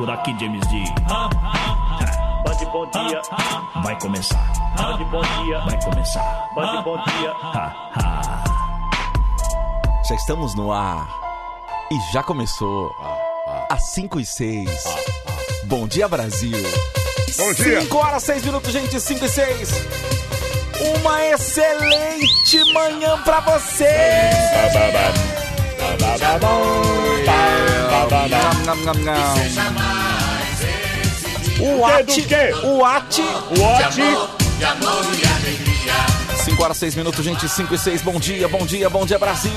Por aqui, James D. Bande bom dia, Vai começar. bande bom dia, Vai começar. bande bom dia. Já estamos no ar. E já começou. Às 5 e 6. Bom dia, Brasil. Bom dia. 5 horas, 6 minutos, gente. 5 e 6. Uma excelente manhã pra você. Nham, nham, nham. O Ati, do quê? o Ati, What? 5 horas, 6 minutos, gente, 5 e 6. Bom dia, bom dia, bom dia, Brasil.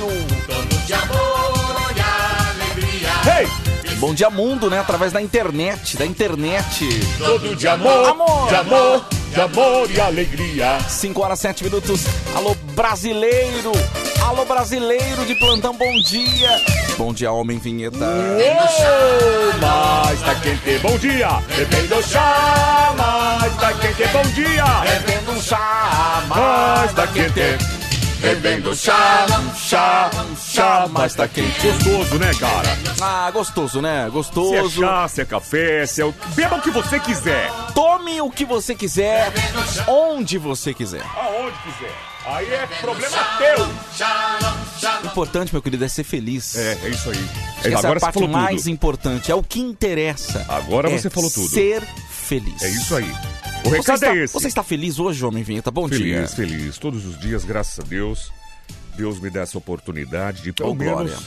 Hey! Bom dia, mundo, né? Através da internet, da internet. Todo de amor, Amor. de amor, de amor e alegria. 5 horas, 7 minutos. Alô, brasileiro. Alô, brasileiro de plantão, bom dia. Bom dia, homem vinheta. Uou, mas tá quente, bom dia. Bebendo chá, mas tá quente, bom dia. Bebendo chá, Mas tá quente. Bebendo chá, chá, chá, mas tá quente. Gostoso, né, cara? Ah, gostoso, né? Se é Gostoso. chá, se é café, se é o... Beba o que você quiser. Tome o que você quiser, onde você quiser. Aonde quiser. Aí é problema teu. O importante, meu querido, é ser feliz. É, é isso aí. Essa é a parte mais tudo. importante. É o que interessa. Agora É você falou tudo. Ser feliz. É isso aí. O Você recado está, é esse. você está feliz hoje, homem vinheta? Bom dia. Feliz, feliz. Todos os dias, graças a Deus, Deus me dá essa oportunidade de, pelo Ô, menos, glória.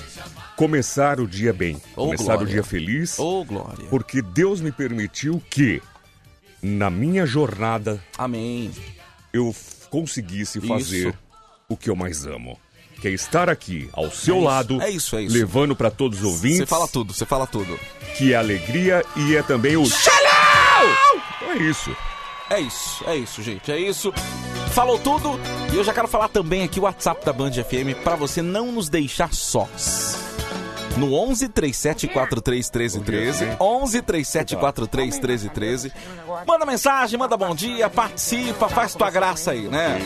começar o dia bem. Ô, começar glória. o dia feliz. Ô, glória. Porque Deus me permitiu que, na minha jornada, Amém. eu conseguisse Isso. fazer o que eu mais amo. Que é estar aqui, ao seu É isso, lado, é isso, é isso. levando para todos os ouvintes, Você fala tudo, você fala tudo. que é alegria e é também o... Então é isso. É isso, é isso, gente, é isso. Falou tudo e eu já quero falar também aqui o WhatsApp da Band FM pra você não nos deixar sós. No 11 37 43 13 13, 11 37 43 13 13. Manda mensagem, manda bom dia, participa, faz tua graça aí, né?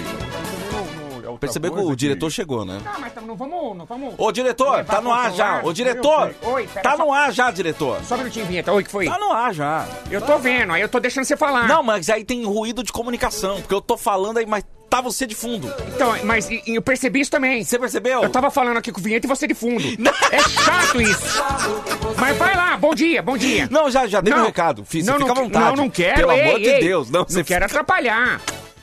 Percebeu que o diretor chegou, né? Ah, mas tá- não vamos, não vamos. Ô diretor, tá no ar já. Ô diretor, Oi, tá no ar já, diretor. Só um minutinho, vinheta. Oi, que foi? Tá no ar já. Eu tô vendo, aí eu tô deixando você falar. Não, mas aí tem ruído de comunicação, porque eu tô falando aí, mas tá você de fundo. Então, mas e- e eu percebi isso também. Você percebeu? Eu tava falando aqui com o vinheta e você de fundo. É chato isso. Mas vai lá, bom dia, bom dia. Não, já, já dei Não. meu recado. Fiz, não, fica não, à vontade. Não, não quero. Pelo ei, amor de ei. Deus. Não, Não você quero atrapalhar.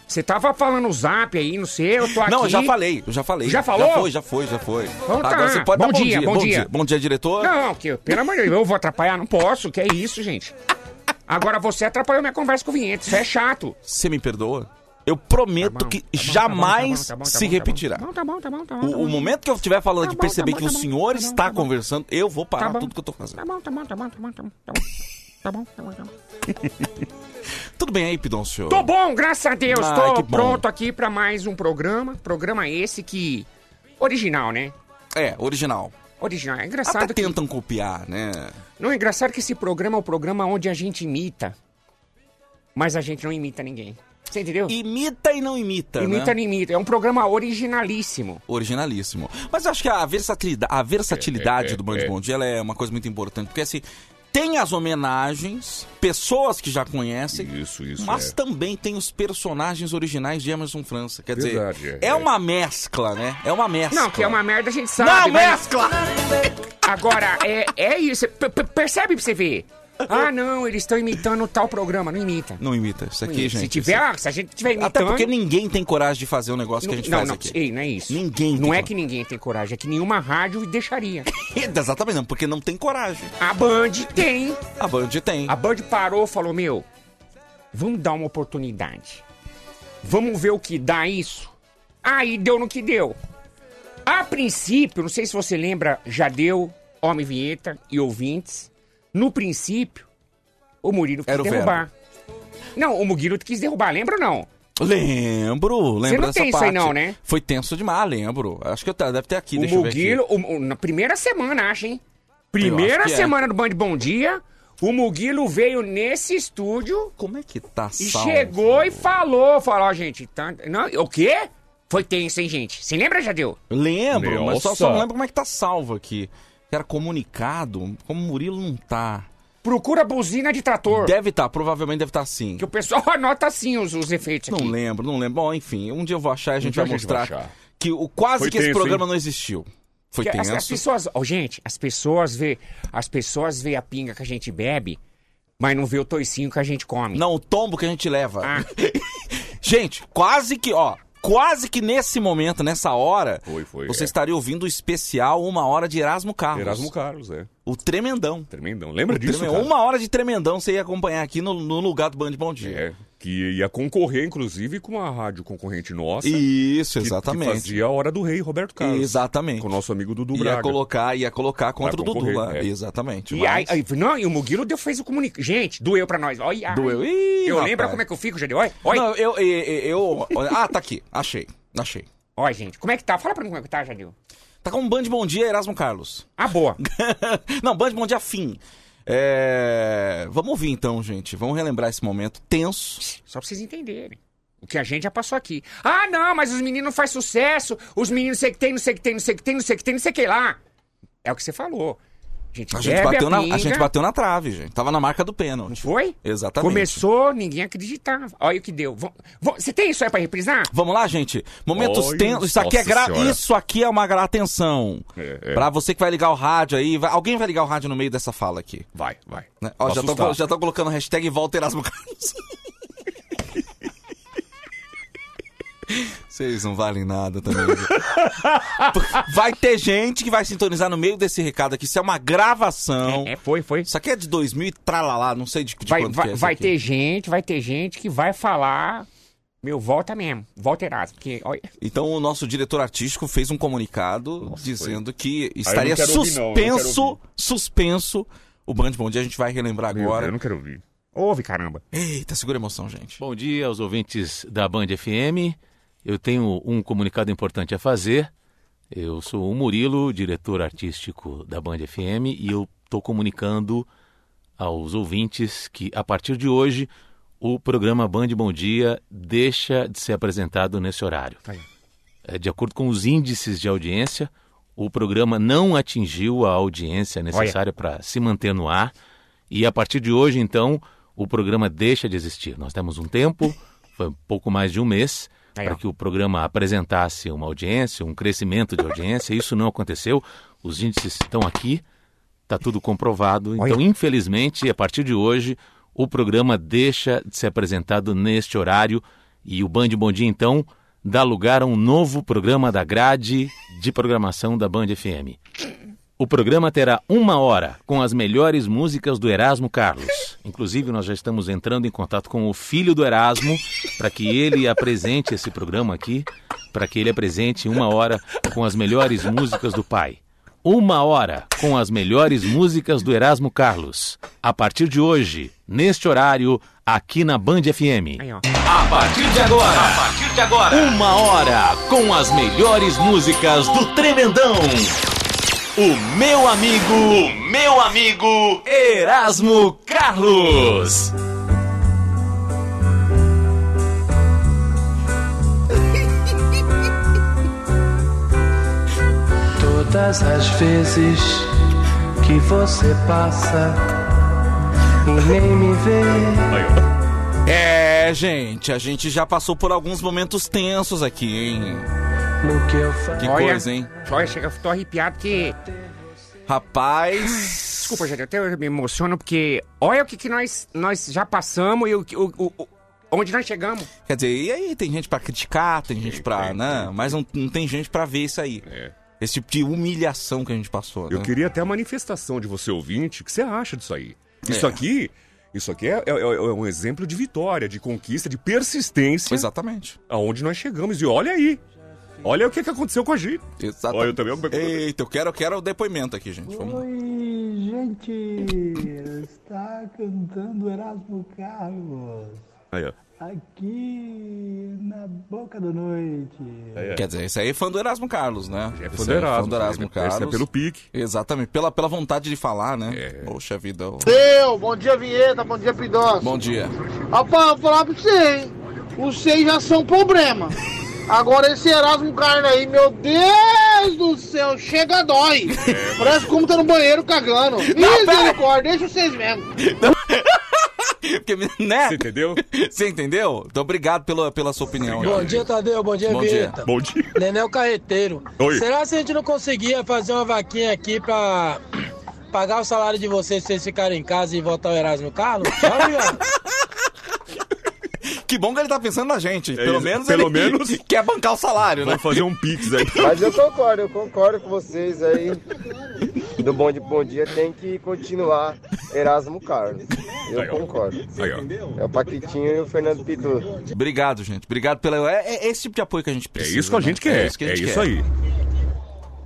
Você tava falando o zap aí, não sei, eu tô aqui. Não, eu já falei, eu já falei. Já falou? Já foi, já foi, já foi. Então tá. Agora você pode Bom dar bom dia, dia, bom dia. Bom dia, diretor. Não, que, pelo amor de Deus, eu vou atrapalhar, não posso, que é isso, gente. Agora você atrapalhou minha conversa com o vinheta, isso é chato. Você me perdoa? Eu prometo Tá que tá jamais tá tá tá se tá repetirá. Tá tá tá tá tá O, momento que eu estiver falando Tá aqui perceber tá que o tá senhor tá está tá conversando, eu vou parar Tá tudo que eu tô fazendo. Tá bom, tá bom, tá bom, tá bom, tá bom, tá bom. Tá bom, tá bom, tá. Tudo bem aí, Pidoncio? Tô bom, graças a Deus. Ai, Tô pronto aqui pra mais um programa. Programa esse que... Original, né? É, original. Original. É Até engraçado que... tentam copiar, né? Não, é engraçado que esse programa é o programa onde a gente imita. Mas a gente não imita ninguém. Você entendeu? Imita e não imita, imita, né? não imita. É um programa originalíssimo. Originalíssimo. Mas eu acho que a versatilidade, a versatilidade É, é, do Band é. Bom Dia ela é uma coisa muito importante. Porque assim, tem as homenagens, pessoas que já conhecem, Isso, isso. mas é. também tem os personagens originais de Emerson França. Quer Verdade, dizer, é, é, é. uma mescla, né? É uma mescla. Não, que é uma merda, a gente sabe. Não, mas- mescla! Agora, é, é isso. P- p- percebe pra você ver. Ah, não, eles estão imitando tal programa. Não imita. Não imita. Isso aqui, gente. se tiver, isso- ah, se a gente tiver imitando... Até porque ninguém tem coragem de fazer o negócio que a gente não, faz não, aqui. ei, não é isso. Ninguém Não é que ninguém tem coragem, é que nenhuma rádio deixaria. Exatamente, não, porque não tem coragem. A Band tem. A Band tem. A Band parou e falou: Meu, vamos dar uma oportunidade. Vamos ver o que dá isso. Aí deu no que deu. A princípio, não sei se você lembra, já deu Homem Vinheta e ouvintes. No princípio, o Murilo quis Era o derrubar. Não, o Murilo quis derrubar, lembra ou não? Lembro, lembro não dessa tem isso aí não, né? Foi tenso demais, lembro. Acho que eu te- deve ter aqui, o deixa eu ver aqui. Mugilo, o- o- na primeira semana, acho, hein? Primeira que é. semana do Band Bom Dia, o Mugilo veio nesse estúdio Como é que tá e salvo? chegou e falou, falou, ó, gente, tá, não, o quê? Foi tenso, hein, gente? Você lembra, Jadeu? Lembro, mas só, só não lembro como é que tá salvo aqui. Que era comunicado, como o Murilo não tá. Procura buzina de trator. Deve estar, provavelmente deve estar sim. Que o pessoal anota assim os, os efeitos Não aqui. lembro, não lembro. Bom, enfim, um dia eu vou achar e a gente dia vai a gente vai mostrar que o quase Foi que esse tenso, programa hein? não existiu. Foi Que as, tenso. as pessoas, ó, gente, as pessoas vê, as pessoas vê a pinga que a gente bebe, mas não vê o toicinho que a gente come. Não, o tombo que a gente leva. Ah. gente, quase que, ó, quase que nesse momento, nessa hora, Foi, foi, você é. estaria ouvindo o especial Uma Hora de Erasmo Carlos. Erasmo Carlos, é. O tremendão. Tremendão. Lembra O disso, treme- cara? Uma hora de tremendão você ia acompanhar aqui no, no lugar do Band Bom Dia. É, que ia concorrer, inclusive, com uma rádio concorrente nossa. Isso, exatamente. Que fazia a Hora do Rei, Roberto Carlos. Exatamente. Com o nosso amigo Dudu Ia Braga. colocar, ia colocar contra o Dudu lá. é. Exatamente. E, mas- aí- não, e o Muguilo deu, fez o comunicado. Gente, doeu pra nós. Olha, Doeu. Ih, Eu rapaz. lembro como é que eu fico, Jadeu. Olha, olha. Não, eu, eu, eu, eu- Ah, tá aqui. Achei. Achei. Olha, gente, como é que tá? Fala pra mim como é que tá, Jadeu. Tá com um Band Bom Dia, Erasmo Carlos. Ah, boa. Não, Band Bom Dia fim. É... Vamos ouvir então, gente. Vamos relembrar esse momento tenso. Só pra vocês entenderem. O que a gente já passou aqui. Ah, não, mas os meninos não faz sucesso. Os meninos sei que tem, não sei que tem, não sei que tem, não sei que tem, não sei que lá. É o que você falou. A gente, A gente, bateu na, a gente bateu na trave, gente. Tava na marca do Não pênalti. foi? Exatamente. Começou, ninguém acreditava. Olha o que deu. Você tem isso aí pra reprisar? Vamos lá, gente. Momentos Olha, tensos. Isso aqui é gra... senhora. Isso aqui é uma gra... atenção. É, é. Pra você que vai ligar o rádio aí, vai- alguém vai ligar o rádio no meio dessa fala aqui. Vai, vai. né? Ó, já, tô, já tô colocando hashtag volta Erasmo Carlos. Vocês não valem nada também. vai ter gente que vai sintonizar no meio desse recado aqui. Isso é uma gravação. É, foi, foi. Isso aqui é de 2000 e tralalá, não sei de, de Vai, quando vai, que é vai aqui. ter gente, vai ter gente que vai falar. Meu, volta mesmo. Volta Erasmo. Porque, olha, Então o nosso diretor artístico fez um comunicado dizendo que estaria não, não quero suspenso, ouvir. suspenso o Band Bom Dia. A gente vai relembrar Meu, agora. Eu não quero ouvir. ouve, caramba. Eita, segura a emoção, gente. Bom dia aos ouvintes da Band FM. Eu tenho um comunicado importante a fazer. Eu sou o Murilo, diretor artístico da Band FM, e eu estou comunicando aos ouvintes que, a partir de hoje, o programa Band Bom Dia deixa de ser apresentado nesse horário. Aí. É, de acordo com os índices de audiência, o programa não atingiu a audiência necessária para se manter no ar. E a partir de hoje, então, o programa deixa de existir. Nós temos um tempo, foi um pouco mais de um mês, para que o programa apresentasse uma audiência, um crescimento de audiência. Isso não aconteceu. Os índices estão aqui, está tudo comprovado. Então, infelizmente, a partir de hoje, o programa deixa de ser apresentado neste horário. E o Band Bom Dia, então, dá lugar a um novo programa da grade de programação da Band FM. O programa terá uma hora com as melhores músicas do Erasmo Carlos. Inclusive, nós já estamos entrando em contato com o filho do Erasmo para que ele apresente esse programa aqui, para que ele apresente uma hora com as melhores músicas do pai. Uma hora com as melhores músicas do Erasmo Carlos. A partir de hoje, neste horário, aqui na Band FM. Aí. A partir de agora, a partir de agora, uma hora com as melhores músicas do Tremendão. O meu amigo, o meu amigo Erasmo Carlos. Todas as vezes que você passa e nem me vê. É, gente, a gente já passou por alguns momentos tensos aqui, hein? No que eu faço. Que Olha. coisa, hein? Olha, chega, eu tô arrepiado porque. Rapaz. Desculpa, gente, até eu me emociono porque olha o que, que nós, nós já passamos e o, que- o, o- onde nós chegamos. Quer dizer, e aí tem gente pra criticar, tem gente pra. né? Mas não, não tem gente pra ver isso aí. É. Esse tipo de humilhação que a gente passou, Eu né? queria até a manifestação de você ouvinte. O que você acha disso aí? Isso É. aqui. Isso aqui é, é- é um exemplo de vitória, de conquista, de persistência Exatamente. aonde nós chegamos. E olha aí. Olha o que, que aconteceu com a gente. Exatamente. Olha, eu também- Eita, eu quero, eu quero o depoimento aqui, gente. Vamos lá. Oi, gente! Está cantando Erasmo Carlos. Aí, ó. Aqui na boca da noite. Quer dizer, esse aí é fã do Erasmo Carlos, né? É Esse fã do Erasmo. fã do Erasmo Esse é Carlos. pelo pique. Exatamente, pela, pela vontade de falar, né? É. Poxa vida. ô. Eu, bom dia Vinheta, bom dia Pidós. Bom dia. Rapaz, eu vou falar pra você, hein? Os seis já são problema. Agora esse Erasmo Carne aí, meu Deus do céu, chega dói. Parece como tá no banheiro cagando. Misericórdia, deixa vocês mesmo. Porque, né? Você entendeu? Você entendeu? Então, obrigado pela, pela sua opinião. Bom dia, Tadeu. Bom dia, Bom dia. Bom dia. Nenel Carreteiro. Oi. Será que a gente não conseguia fazer uma vaquinha aqui pra pagar o salário de vocês se vocês ficarem em casa e voltar ao Erasmo Carlos? Tchau, obrigado. Que bom que ele tá pensando na gente. pelo É isso. menos Pelo ele menos- quer bancar o salário, né? Vamos fazer um pix aí. Mas eu concordo, eu concordo com vocês aí. Do Bom de Bom Dia tem que continuar Erasmo Carlos. Eu Aí, concordo. Aí, ó. É o Paquitinho e o Fernando Pitu. Obrigado, gente. Obrigado pela. É, é esse tipo de apoio que a gente É precisa. isso que a né? gente quer. É isso, que a gente isso quer. aí.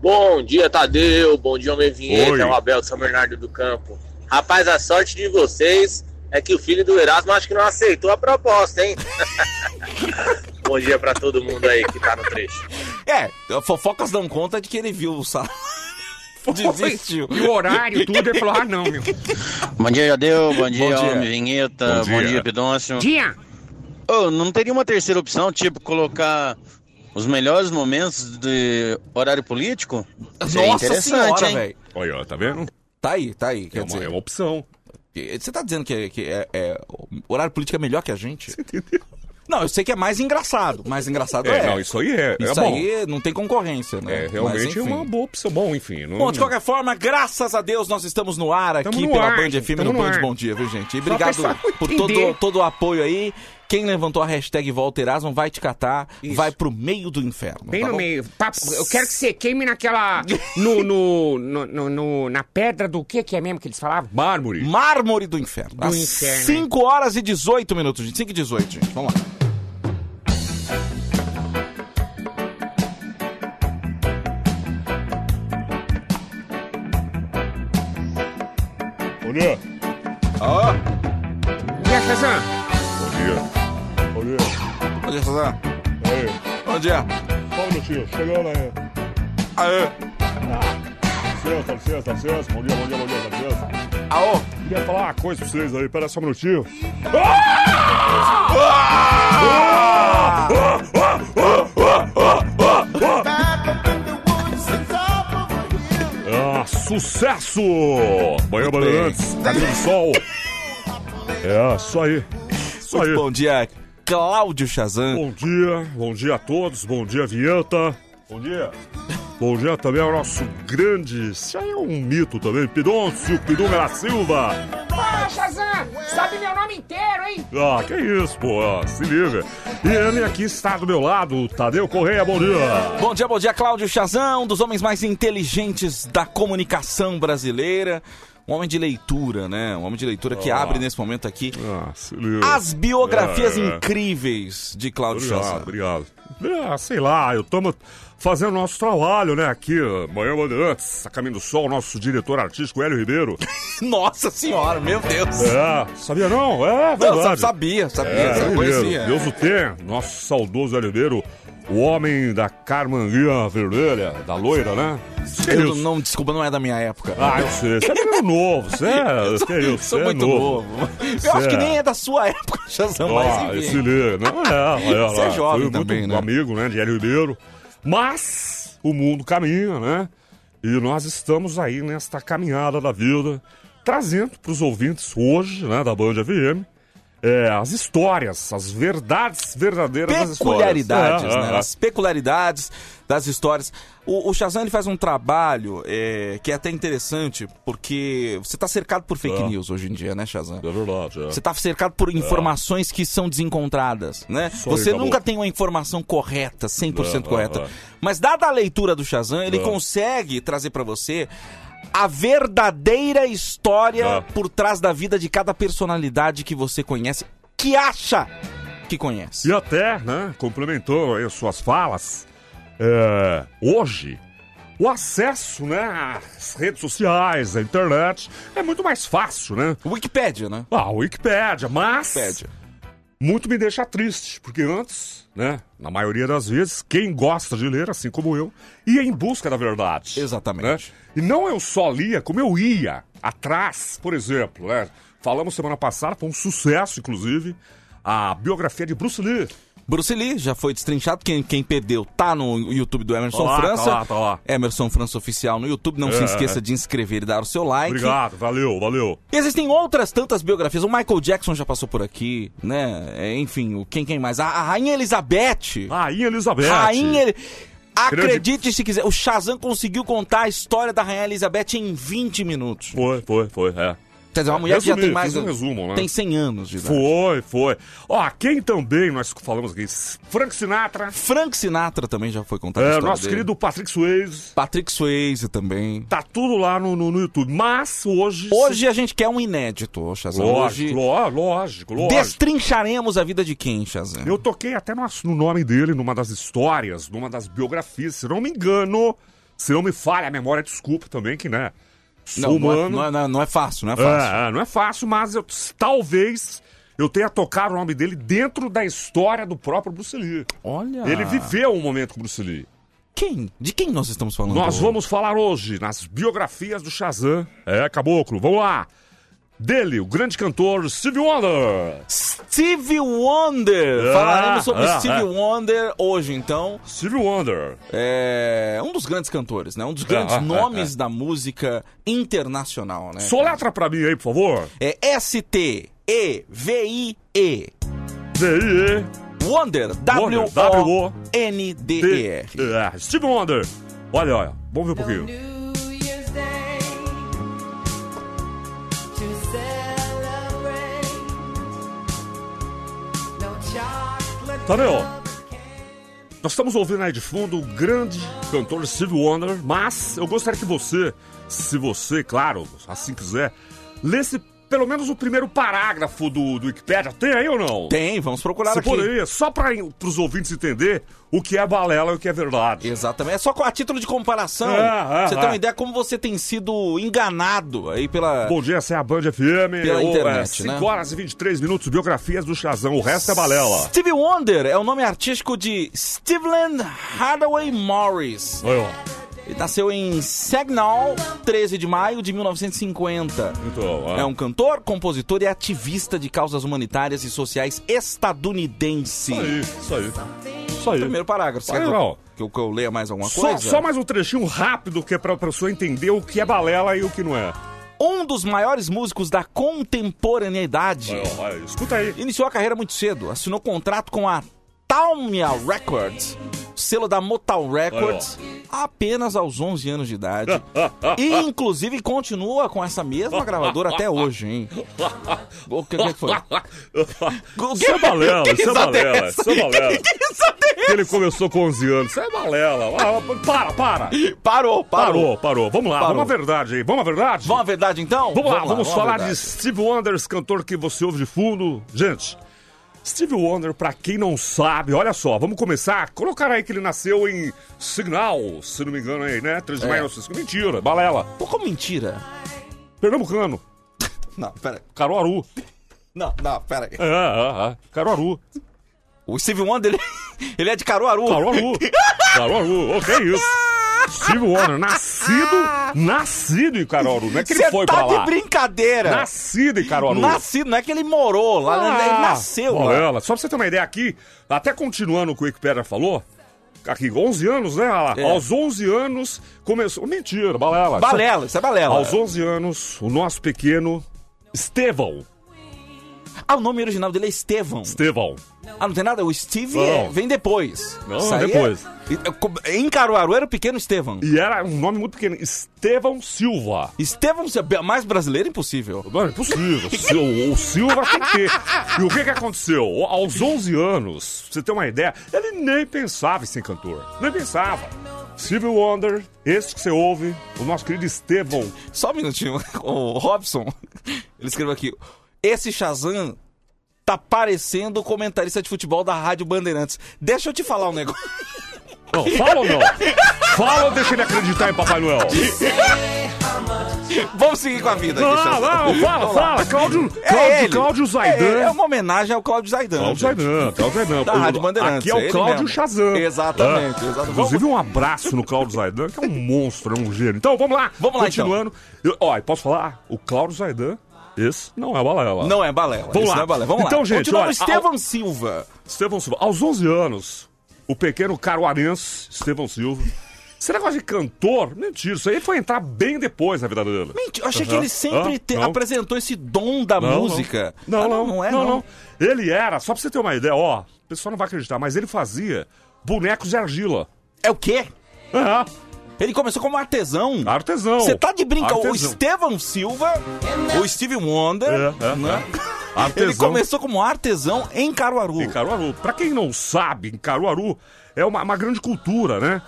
Bom dia, Tadeu. Bom dia, Homem Vinheta. É o Abel de São Bernardo do Campo. Rapaz, a sorte de vocês é que o filho do Erasmo acho que não aceitou a proposta, hein? Bom dia pra todo mundo aí que tá no trecho. É, fofocas dão conta de que ele viu o salário. Desistiu. E o horário, tudo, ele falou, ah, não, meu. Bom dia, Jadeu. Bom dia, dia. Homem Vinheta. Bom Bom dia. dia, Pidôncio. Dia! Ô, não teria uma terceira opção, tipo, colocar os melhores momentos de horário político? Seria Nossa interessante, senhora, hein? velho. Olha, tá vendo? Tá aí, tá aí. Quer É uma, dizer, é uma opção. Você tá dizendo que, é- que é, é- o horário político é melhor que a gente? Não, eu sei que é mais engraçado. Mais engraçado é. É, não, isso aí é, é Isso bom. aí não tem concorrência, né? É, realmente Mas, é uma boa opção. Bom, enfim. Não, Bom, de qualquer forma, graças a Deus nós estamos no ar aqui no pela ar, Band FM no no Band ar. Bom Dia, viu, gente? E obrigado por todo, todo o apoio aí. Quem levantou a hashtag Volta Erasmo vai te catar, vai pro meio do inferno. Bem tá no bom? meio. Papo, eu quero que você queime naquela. No, no, no, no- no- na pedra do que que é mesmo que eles falavam? Mármore. Mármore do inferno. Do Às inferno, 5 horas e 18 minutos, gente. 5 e 18, gente. Vamos lá. Bom dia. Dia, Shazam! Bom dia. Bom dia. Bom dia, Suzana. Aí. Bom dia. Só um minutinho. Chegando aí. Aê. Licença, licença, licença. Bom dia, bom dia, bom dia, licença. Aô. Queria falar uma coisa pra vocês aí. Pera só um minutinho. Ah, sucesso! Manhã. Bandeirantes, Caminho do Sol. É, isso aí. Muito aí. bom dia, Cláudio Chazan. Bom dia, bom dia a todos, bom dia, Vinheta. Bom dia. Bom dia também ao nosso grande, isso aí é um mito também, Pidôncio Pidunga da Silva. Ah, Shazam! Sabe meu nome inteiro, hein? Ah, que isso, pô, ah, se liga. E ele aqui está do meu lado, Tadeu Correia, bom dia. Bom dia, bom dia, Cláudio Chazão, um dos homens mais inteligentes da comunicação brasileira. Um homem de leitura, né? Um homem de leitura que Ah. abre nesse momento aqui Ah, as biografias É, é. incríveis de Cláudio Obrigado, Chazão. obrigado. Ah, sei lá, eu tomo fazendo nosso trabalho, né, aqui, Manhã Bandeirantes, a Caminho do Sol, nosso diretor artístico, Hélio Ribeiro. Nossa senhora, meu Deus. É, sabia não? É, Não, verdade. sabia, sabia, É, conhecia. Ribeiro, Deus o tenha, nosso saudoso Hélio Ribeiro, o homem da carmanguinha vermelha, da loira, né? Eu não, desculpa, não é da minha época. Ah, eu sei, você é menino novo, você é, isso, Sou você é muito novo. novo. Eu acho que é. nem é da sua época, Chazão, Ah, mas esse enfim. liga. Não, é, é, Você é jovem também, muito né? amigo, né, de Hélio Ribeiro. Mas o mundo caminha, né? E nós estamos aí nesta caminhada da vida, trazendo para os ouvintes hoje, né, da Band FM, é, as histórias, as verdades verdadeiras das histórias. peculiaridades, É, né? é, As peculiaridades das histórias. O, o Shazam ele faz um trabalho é, que é até interessante, porque você está cercado por fake É. news hoje em dia, né, Shazam? É verdade, é. Você está cercado por informações que são desencontradas, né? Aí, Você acabou. nunca tem uma informação correta, 100% É, correta. é, é. Mas dada a leitura do Shazam, ele É. consegue trazer para você a verdadeira história É. por trás da vida de cada personalidade que você conhece, que acha que conhece. E até, né, complementou aí as suas falas, é, hoje o acesso, né, às redes sociais, à internet, é muito mais fácil, né? Wikipédia, né? Ah, Wikipédia, mas Wikipédia. muito me deixa triste, porque antes, né, na maioria das vezes, quem gosta de ler, assim como eu, ia em busca da verdade. Exatamente. né? E não eu só lia, como eu ia atrás, por exemplo, né? Falamos semana passada, foi um sucesso, inclusive, a biografia de Bruce Lee. Bruce Lee já foi destrinchado. Quem, quem perdeu tá no YouTube do Emerson Tá lá, França. tá lá, tá lá. Emerson França Oficial no YouTube. Não É, se esqueça de inscrever e dar o seu like. Obrigado, valeu, valeu. Existem outras tantas biografias. O Michael Jackson já passou por aqui, né? É, enfim, o quem quem mais? A, a Rainha Elizabeth. Rainha Elizabeth. Rainha Eli- Grande- Acredite se quiser, o Shazam conseguiu contar a história da Rainha Elizabeth em 20 minutos. Foi, foi, foi, é. Quer dizer, uma mulher que já tem mais. um resumo, né? Tem 100 anos de idade. Foi, foi. Ó, quem também nós falamos aqui? Frank Sinatra. Frank Sinatra também já foi contar a É, nosso dele. querido Patrick Swayze. Patrick Swayze também. Tá tudo lá no, no, no YouTube. Mas hoje. Hoje a gente quer um inédito, Shazam. Lógico, Hoje ló- lógico, lógico. destrincharemos a vida de quem, Shazam? Eu toquei até no, no nome dele, numa das histórias, numa das biografias. Se não me engano, se não me falha a memória, desculpa também, que né? Não, é- humano. não é- não é- não é fácil, não é fácil. É, é, não é fácil, mas eu, talvez eu tenha tocado o nome dele dentro da história do próprio Bruce Lee. Olha. Ele viveu um momento com o Bruce Lee. Quem? De quem nós estamos falando? Nós vamos falar hoje nas biografias do Shazam. É, caboclo, vamos lá. Dele, o grande cantor Stevie Wonder. Stevie Wonder! É, Falaremos sobre é, Stevie é. Wonder hoje, então. Stevie Wonder. É um dos grandes cantores, né? Um dos grandes É, é, nomes é. da música internacional, né? Soletra pra mim aí, por favor. É S-T-E-V-I-E. V-I-E. Wonder. Wonder, Stevie Wonder. Olha, olha. Vamos ver um pouquinho. Tá vendo? Nós estamos ouvindo aí de fundo o grande cantor Steve Wonder, mas eu gostaria que você, se você, claro, assim quiser, lesse pelo menos o primeiro parágrafo do, do Wikipedia. Tem aí ou não? Tem, vamos procurar Você aqui. poderia, só para os ouvintes entender o que é balela e o que é verdade. Exatamente. É só com- a título de comparação. É, é, você é. tem uma ideia como você tem sido enganado aí pela. Bom dia, essa é a Band FM. Pela ou, internet, é, né? 5 horas e 23 minutos, biografias do Chazão. O resto é balela. Stevie Wonder é o nome artístico de Steven Hardaway Morris. Aí, ó. Ele nasceu em Sagnal, 13 de maio de 1950. Então, É um cantor, compositor e ativista de causas humanitárias e sociais estadunidense. Isso aí, isso aí. Isso aí. Primeiro parágrafo. Você quer que eu- que eu, leia mais alguma Só, coisa? só mais um trechinho rápido que é pra pessoa entender o que é balela e o que não é. Um dos maiores músicos da contemporaneidade. Ó, aí, escuta aí. Iniciou a carreira muito cedo. Assinou contrato com a Talmia Records, selo da Motown Records, apenas aos 11 anos de idade. e, inclusive, continua com essa mesma gravadora até hoje, hein? O que, que foi? Isso é balela, Que isso é balela, isso é balela. Ele começou com 11 anos. Isso é balela. Ah, para, para. Parou, parou. Parou, parou. Vamos lá, Parou. vamos à verdade aí. Vamos à verdade? Vamos à verdade, então? Vamos, lá, vamos, à falar de Steve Wonder, esse cantor que você ouve de fundo. Gente, Steve Wonder, pra quem não sabe, olha só, vamos começar. Colocar aí que ele nasceu em Signal, se não me engano aí, né? 3 de É. maio, de 1950. mentira, balela. Pô, como mentira? Pernambucano, Não, pera. Caruaru. Não, não, pera aí. É, é, é, Caruaru. O Steve Wonder, ele, ele é de Caruaru. Caruaru. Caruaru, o que é isso? Steve Wonder, nascido, nascido em Caruaru, não é que ele Você foi tá pra lá. de brincadeira. Nascido em Caruaru. Nascido, não é que ele morou lá, ele nasceu lá. Balela. Só pra você ter uma ideia aqui, até continuando o que o Wikipedia falou, aqui, 11 anos, né? Lá, É. Aos 11 anos começou. Mentira, balela. Balela, isso é balela. Aos 11 anos, o nosso pequeno Estevão. Ah, o nome original dele é Estevão. Estevão. Ah, não tem nada? O Steve é- vem depois. Não, Isso depois. é- em Caruaru era o pequeno Estevão. E era um nome muito pequeno, Estevão Silva. Estevão, mais brasileiro, impossível. Não, é impossível. o, o Silva tem que ter. E o que que aconteceu? Aos 11 anos, pra você ter uma ideia, ele nem pensava em ser cantor. Nem pensava. Steve Wonder, esse que você ouve, o nosso querido Estevão. Só um minutinho. O Robson, ele escreveu aqui. Esse Shazam tá parecendo o comentarista de futebol da Rádio Bandeirantes. Deixa eu te falar um negócio. Não, fala ou não? Fala ou deixa ele acreditar em Papai Noel? Vamos seguir com a vida Não, Shazam. não, fala, fala. Cláudio, É Cláudio, ele. Cláudio É, Zaidan. ele. é uma homenagem ao Cláudio Zaidan. Cláudio. Zaidan, Cláudio Zaidan. Da Rádio Bandeirantes, Aqui é o Cláudio. Shazam. Exatamente, É. exatamente. Inclusive, um abraço no Cláudio Zaidan, que é um monstro, é um gênio. Então, vamos lá. Vamos lá, então. Continuando. Eu, ó, posso falar? O Cláudio Zaidan Esse não é balela. Não é balela. Vamos lá. não é balela. Vamos então, lá. gente, Continuando, olha, Estevão ao- Silva. Estevão Silva. Aos 11 anos, o pequeno caruarense Estevão Silva. Esse negócio de cantor, mentira, isso aí foi entrar bem depois na vida dele. Mentira, eu achei que Aham. ele sempre Hã? te- Não. apresentou esse dom da Não, música. Não, Ah, não, não é, não. Ele era, só pra você ter uma ideia, ó, o pessoal não vai acreditar, mas ele fazia bonecos de argila. É o quê? É. Ele começou como artesão. Artesão. Você tá de brincadeira. O. Estevão Silva, o Steve Wonder, É, é, né? é. Artesão. Ele começou como artesão em Caruaru. Em Caruaru. Pra quem não sabe, em Caruaru é uma, uma grande cultura, né?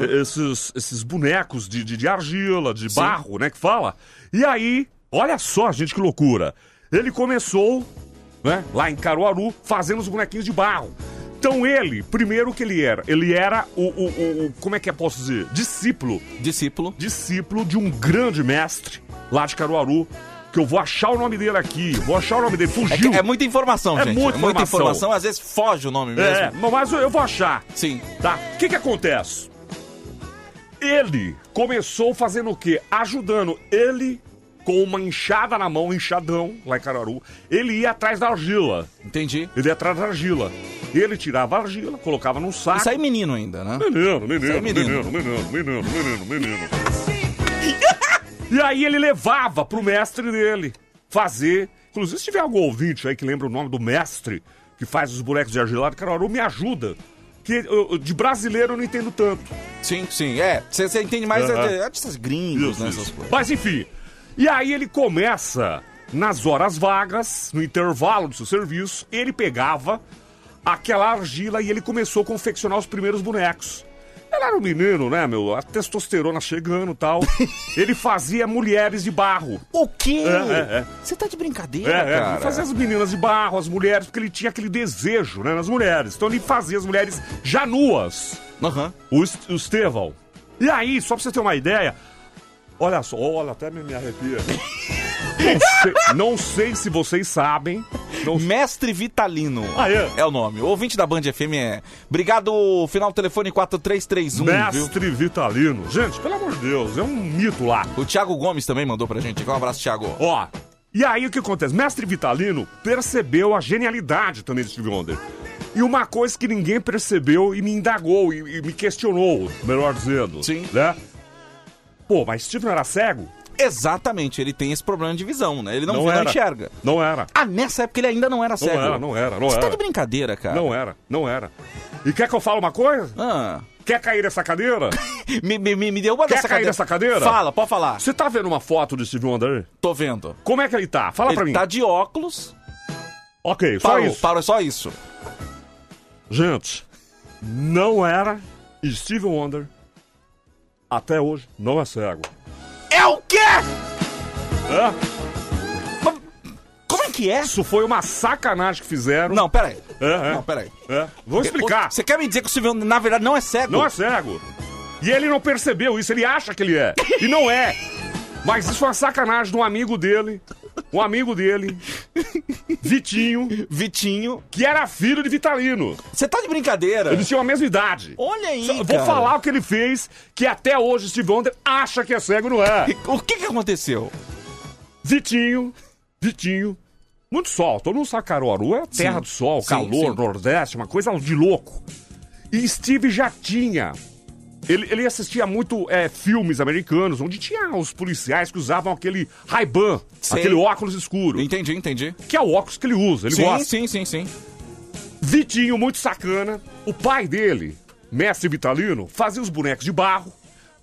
E- Esses, esses bonecos de, de, de argila, de Sim. barro, né? Que fala. E aí, olha só, gente, que loucura. Ele começou, né? Lá em Caruaru, fazendo os bonequinhos de barro. Então ele, primeiro que ele era? Ele era o, o, o- como é que eu posso dizer? Discípulo. Discípulo. Discípulo de um grande mestre lá de Caruaru. Que eu vou achar o nome dele aqui. Vou achar o nome dele. É, Fugiu. que é muita informação, É gente. muita é muita informação. informação. Às vezes foge o nome mesmo. É, mas eu- eu vou achar. Sim. Tá? O que que acontece? Ele começou fazendo o quê? Ajudando. Ele, com uma enxada na mão, um enxadão, lá em Cararu, ele ia atrás da argila. Entendi. Ele ia atrás da argila. Ele tirava a argila, colocava num saco. Isso aí menino ainda, né? Menino, Isso menino, aí menino, menino, menino, menino, menino. E aí ele levava pro mestre dele fazer. Inclusive, se tiver algum ouvinte aí que lembra o nome do mestre que faz os bonecos de argila de Caruaru, me ajuda. Que eu- de brasileiro eu não entendo tanto. Sim, sim. É, você entende mais é, de artistas gringos, Isso, né? isso. Mas enfim. E aí ele começa, nas horas vagas, no intervalo do seu serviço, ele pegava aquela argila e ele começou a confeccionar os primeiros bonecos. Ele era um menino, né, meu? A testosterona chegando e tal. ele fazia mulheres de barro. O quê? É, é, é. Você tá de brincadeira, É, é, cara? ele fazia as meninas de barro, as mulheres, porque ele tinha aquele desejo, né, nas mulheres. Então ele fazia as mulheres já nuas. Aham. O, o Estevão. E aí, só pra você ter uma ideia, olha só, olha, até me, me arrepia. não, sei, se vocês sabem. Não... Mestre Vitalino. Ah, é? É o nome. O ouvinte da Band FM é. Obrigado, final do telefone 4331. viu? Mestre Vitalino. Gente, pelo amor de Deus, é um mito lá. O Thiago Gomes também mandou pra gente. Um abraço, Thiago. Ó, e aí o que acontece? Mestre Vitalino percebeu a genialidade também de Steve Wonder. E uma coisa que ninguém percebeu e me indagou e, e me questionou, melhor dizendo. Sim. Né? Pô, mas Steve não era cego? Exatamente, ele tem esse problema de visão, né? Ele não, Não vê, não enxerga. Não era. Ah, nessa época ele ainda não era cego. Não era, não era, não Você era. tá de brincadeira, cara. Não era, não era. E quer que eu fale uma coisa? Ah. Quer cair dessa cadeira? me, me, me deu uma Quer dessa cair cadeira. dessa cadeira? Fala, pode falar. Você tá vendo uma foto do Steve Wonder aí? Tô vendo. Como é que ele tá? Fala ele pra mim. tá de óculos. Ok, só Parou, isso. parou, só isso. Gente, não era Steve Wonder. Até hoje, não é cego. É o quê? É? Como é que é? Isso foi uma sacanagem que fizeram. Não, peraí. É, é. Não, peraí. É. Vou explicar. Você quer me dizer que o Silvio, na verdade, não é cego? Não é cego. E ele não percebeu isso, ele acha que ele é. E não é. Mas isso foi uma sacanagem de um amigo dele. Um amigo dele. Vitinho. Vitinho. Que era filho de Vitalino. Você tá de brincadeira? Eles tinham a mesma idade. Olha aí, Só- Vou falar o que ele fez, que até hoje Steve Wonder acha que é cego não é. O que que aconteceu? Vitinho, Vitinho, muito sol. Todo mundo sabe Caruaru é terra Sim. do sol, Sim, calor, sim. nordeste, uma coisa de louco. E Steve já tinha. Ele, ele assistia muito é, filmes americanos, onde tinha os policiais que usavam aquele Ray-Ban, aquele óculos escuro. Entendi, entendi. Que é o óculos que ele usa, ele sim, gosta. sim, sim, sim. Vitinho, muito sacana. O pai dele, mestre Vitalino, fazia os bonecos de barro.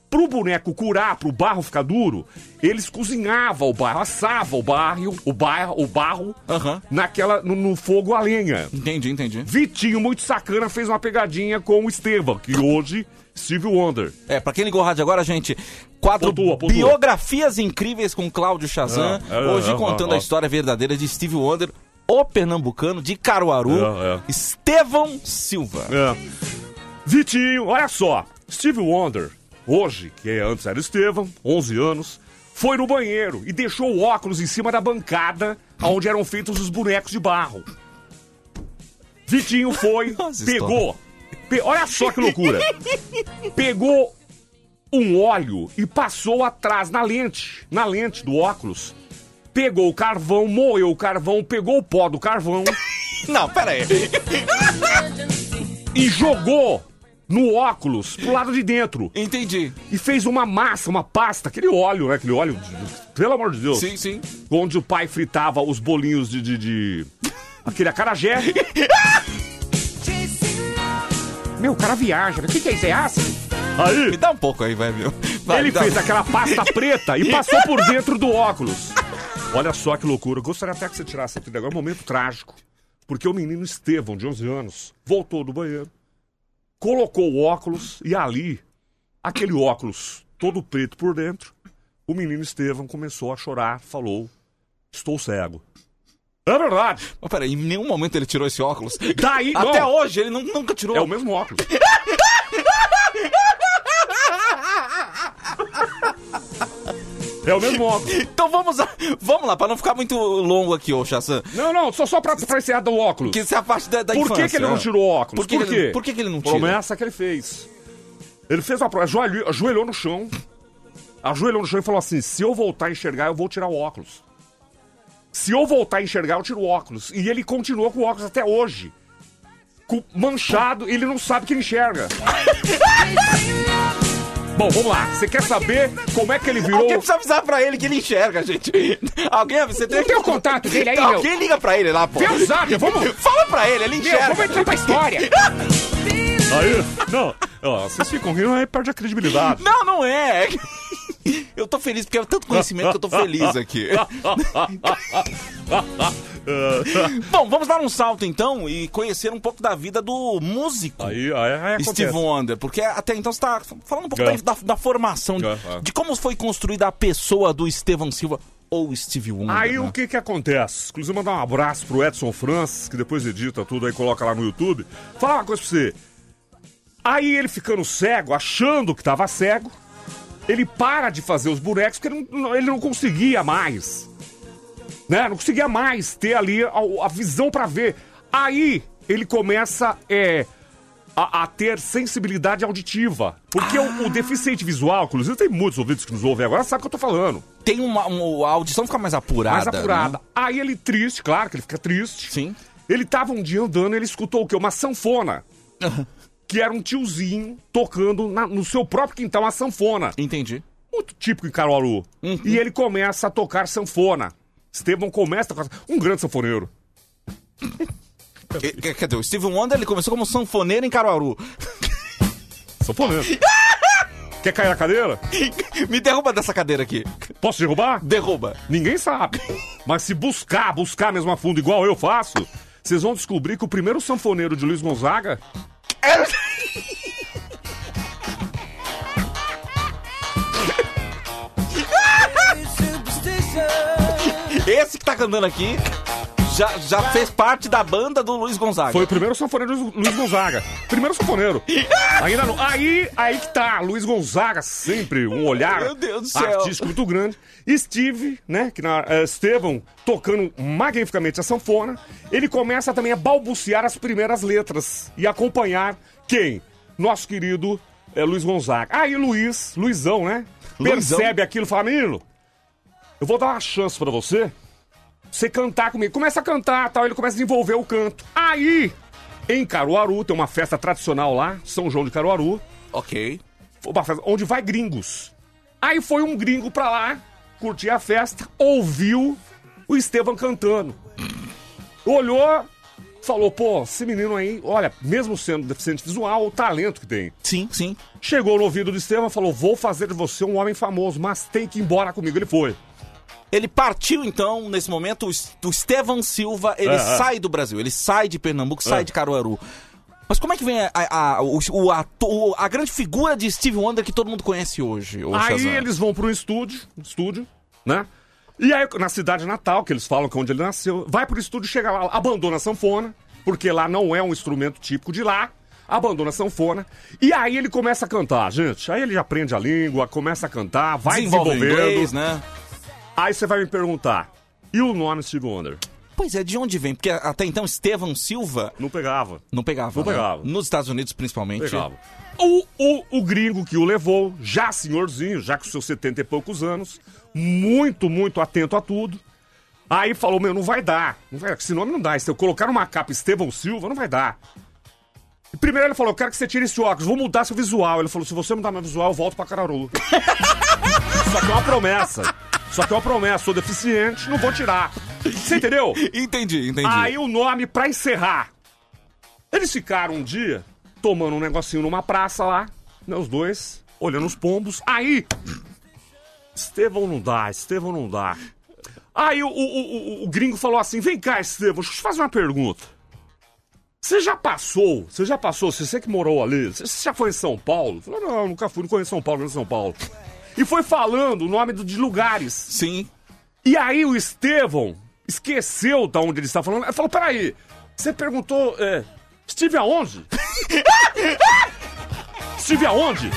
Pro boneco curar, pro barro ficar duro, eles cozinhavam o barro, assavam o barro, o barro, o barro Aham. naquela, no, no fogo a lenha. Entendi, entendi. Vitinho, muito sacana, fez uma pegadinha com o Estevam, que hoje, Steve Wonder. É, pra quem ligou o rádio agora, gente, quatro Pontua, pontua. biografias incríveis com Cláudio Chazan, É, é, hoje é, contando é, a é. história verdadeira de Steve Wonder, o pernambucano de Caruaru, É, é. Estevão Silva. É. Vitinho, olha só. Steve Wonder, hoje, que antes era Estevam, 11 anos, foi no banheiro e deixou o óculos em cima da bancada onde eram feitos os bonecos de barro. Vitinho foi, Nossa, pegou. Pe- olha só que loucura. Pegou um óleo e passou atrás na lente, na lente do óculos. pegou o carvão, moeu o carvão, pegou o pó do carvão Não, pera aí. e jogou no óculos pro lado de dentro. Entendi. E fez uma massa, uma pasta, aquele óleo, né? Aquele óleo, de- pelo amor de Deus. Sim, sim. Onde o pai fritava os bolinhos de. de, de- aquele acarajé. Meu, o cara viaja. O que, que é isso? É ácido? Aí. Me dá um pouco aí, vai, meu. Vai, ele fez aquela pasta preta e passou por dentro do óculos. Olha só que loucura. Eu gostaria até que você tirasse aqui agora. É um momento trágico. Porque o menino Estevão, de 11 anos, voltou do banheiro, colocou o óculos e ali, aquele óculos todo preto por dentro, o menino Estevão começou a chorar, falou: Estou cego. É verdade. Mas peraí, em nenhum momento ele tirou esse óculos. Daí, Até não. hoje ele nu- nunca tirou. É o mesmo óculos. É o mesmo óculos. Então vamos lá, vamos lá, pra não ficar muito longo aqui, ô Chassan. Não, não, só, só pra, pra encerrar do óculos. Que isso é a parte da, da Por infância. que, que ele não né? tirou o óculos? Por que, que ele, por que, que ele não tira? Promessa que ele fez. Ele fez uma promessa, ajoelhou, ajoelhou no chão, ajoelhou no chão e falou assim: se eu voltar a enxergar, eu vou tirar o óculos. Se eu voltar a enxergar, eu tiro o óculos. E ele continuou com o óculos até hoje. Com- manchado, ele não sabe que ele enxerga. Bom, vamos lá. Você quer saber como é que ele virou. Alguém precisa avisar pra ele que ele enxerga, gente. Alguém, você tem Não tem o contato dele aí, meu? Alguém liga pra ele lá, pô. Vê o zap, vamos- Fala pra ele, ele Meu, enxerga. vamos entrar pra história. Aí, não, ó, vocês ficam rindo, aí perde a credibilidade. Não, não é. Eu tô feliz porque é tanto conhecimento que eu tô feliz aqui. Bom, vamos dar um salto então e conhecer um pouco da vida do músico Aí, aí, aí. Steve Wonder, porque até então você tá falando um pouco É. da, da- formação, de, É, é. de como foi construída a pessoa do Estevão Silva ou Steve Wonder. Aí né? o que que acontece? Inclusive mandar um abraço pro Edson Francis, que depois edita tudo aí, coloca lá no YouTube. Fala uma coisa pra você. Aí ele ficando cego, achando que tava cego, ele para de fazer os bonecos porque ele não, ele não conseguia mais. Né? Não conseguia mais ter ali a, a visão pra ver. Aí ele começa é, a, a ter sensibilidade auditiva. Porque o, o deficiente visual, inclusive tem muitos ouvidos que nos ouvem agora, sabe o que eu tô falando. Tem uma, um- a audição fica mais apurada. Mais apurada. né? Aí ele triste, claro que ele fica triste. Sim. Ele tava um dia andando e ele escutou o quê? Uma sanfona. Que era um tiozinho tocando na- no seu próprio quintal uma sanfona. Entendi. Muito típico em Caruaru. E ele começa a tocar sanfona. Estevão começa a tocar... Um grande sanfoneiro. Que- que- Quer dizer, o Steve Wonder ele começou como sanfoneiro em Caruaru. Sanfoneiro. Quer cair na cadeira? Me derruba dessa cadeira aqui. Posso derrubar? Derruba. Ninguém sabe. Mas se buscar, buscar mesmo a fundo, igual eu faço, vocês vão descobrir que o primeiro sanfoneiro de Luiz Gonzaga Esse que tá cantando aqui já, já fez parte da banda do Luiz Gonzaga. Foi o primeiro sanfoneiro do Luiz Gonzaga. Primeiro sanfoneiro. Ainda não. Aí, aí que tá. Luiz Gonzaga, sempre um olhar Meu Deus do céu. artístico muito grande. Steve, né? Que na, eh, Estevão tocando magnificamente a sanfona. Ele começa também a balbuciar as primeiras letras e acompanhar quem? Nosso querido eh, Luiz Gonzaga. Aí Luiz, Luizão, né? Luizão. Percebe aquilo e fala: Menino, eu vou dar uma chance pra você. Você cantar comigo. Começa a cantar tal, ele começa a desenvolver o canto. Aí, em Caruaru, tem uma festa tradicional lá, São João de Caruaru. Ok. Uma festa onde vai gringos. Aí foi um gringo pra lá, curtir a festa, ouviu o Estevam cantando. Olhou, falou, pô, esse menino aí, olha, mesmo sendo deficiente visual, o talento que tem. Sim, sim. Chegou no ouvido do Estevam e falou, vou fazer de você um homem famoso, mas tem que ir embora comigo. Ele foi. Ele partiu, então, nesse momento, o Estevão Silva, ele sai do Brasil, ele sai de Pernambuco, sai É. de Caruaru. Mas como é que vem a, a, o, o ator- a grande figura de Steve Wonder que todo mundo conhece hoje? Aí Shazam? eles vão para um estúdio, estúdio, né? E aí, na cidade natal, que eles falam que é onde ele nasceu, vai pro estúdio, chega lá, abandona a sanfona, porque lá não é um instrumento típico de lá, abandona a sanfona, e aí ele começa a cantar, gente. Aí ele aprende a língua, começa a cantar, vai desenvolvendo. inglês, né? Aí você vai me perguntar, e o nome Steve Wonder? Pois é, de onde vem? Porque até então Estevão Silva Não pegava. não pegava. Não né? pegava. Nos Estados Unidos, principalmente. Pegava. O, o, o gringo que o levou, já senhorzinho, já com seus 70 e poucos anos, muito, muito atento a tudo, Aí falou, meu, não vai dar. Não vai, esse nome não dá. Se eu colocar numa capa Estevão Silva, não vai dar. E primeiro ele falou, eu quero que você tire esse óculos, vou mudar seu visual. Ele falou, se você mudar meu visual, eu volto pra Cararu. Só que é uma promessa. Só que é uma promessa, sou deficiente, não vou tirar. Você entendeu? Entendi, entendi. Aí o nome pra encerrar. Eles ficaram um dia tomando um negocinho numa praça lá, né, os dois, olhando os pombos. Aí, Estevão não dá, Estevão não dá. Aí o, o, o, o gringo falou assim: vem cá, Estevão, deixa eu te fazer uma pergunta. Você já passou, você já passou, você que morou ali, você já foi em São Paulo? Falou, não, nunca fui, não conheço São Paulo, não São Paulo. E foi falando o nome de lugares. Sim. E aí o Estevão esqueceu da onde ele está falando. Ele falou, peraí, você perguntou, é, estive aonde? estive aonde?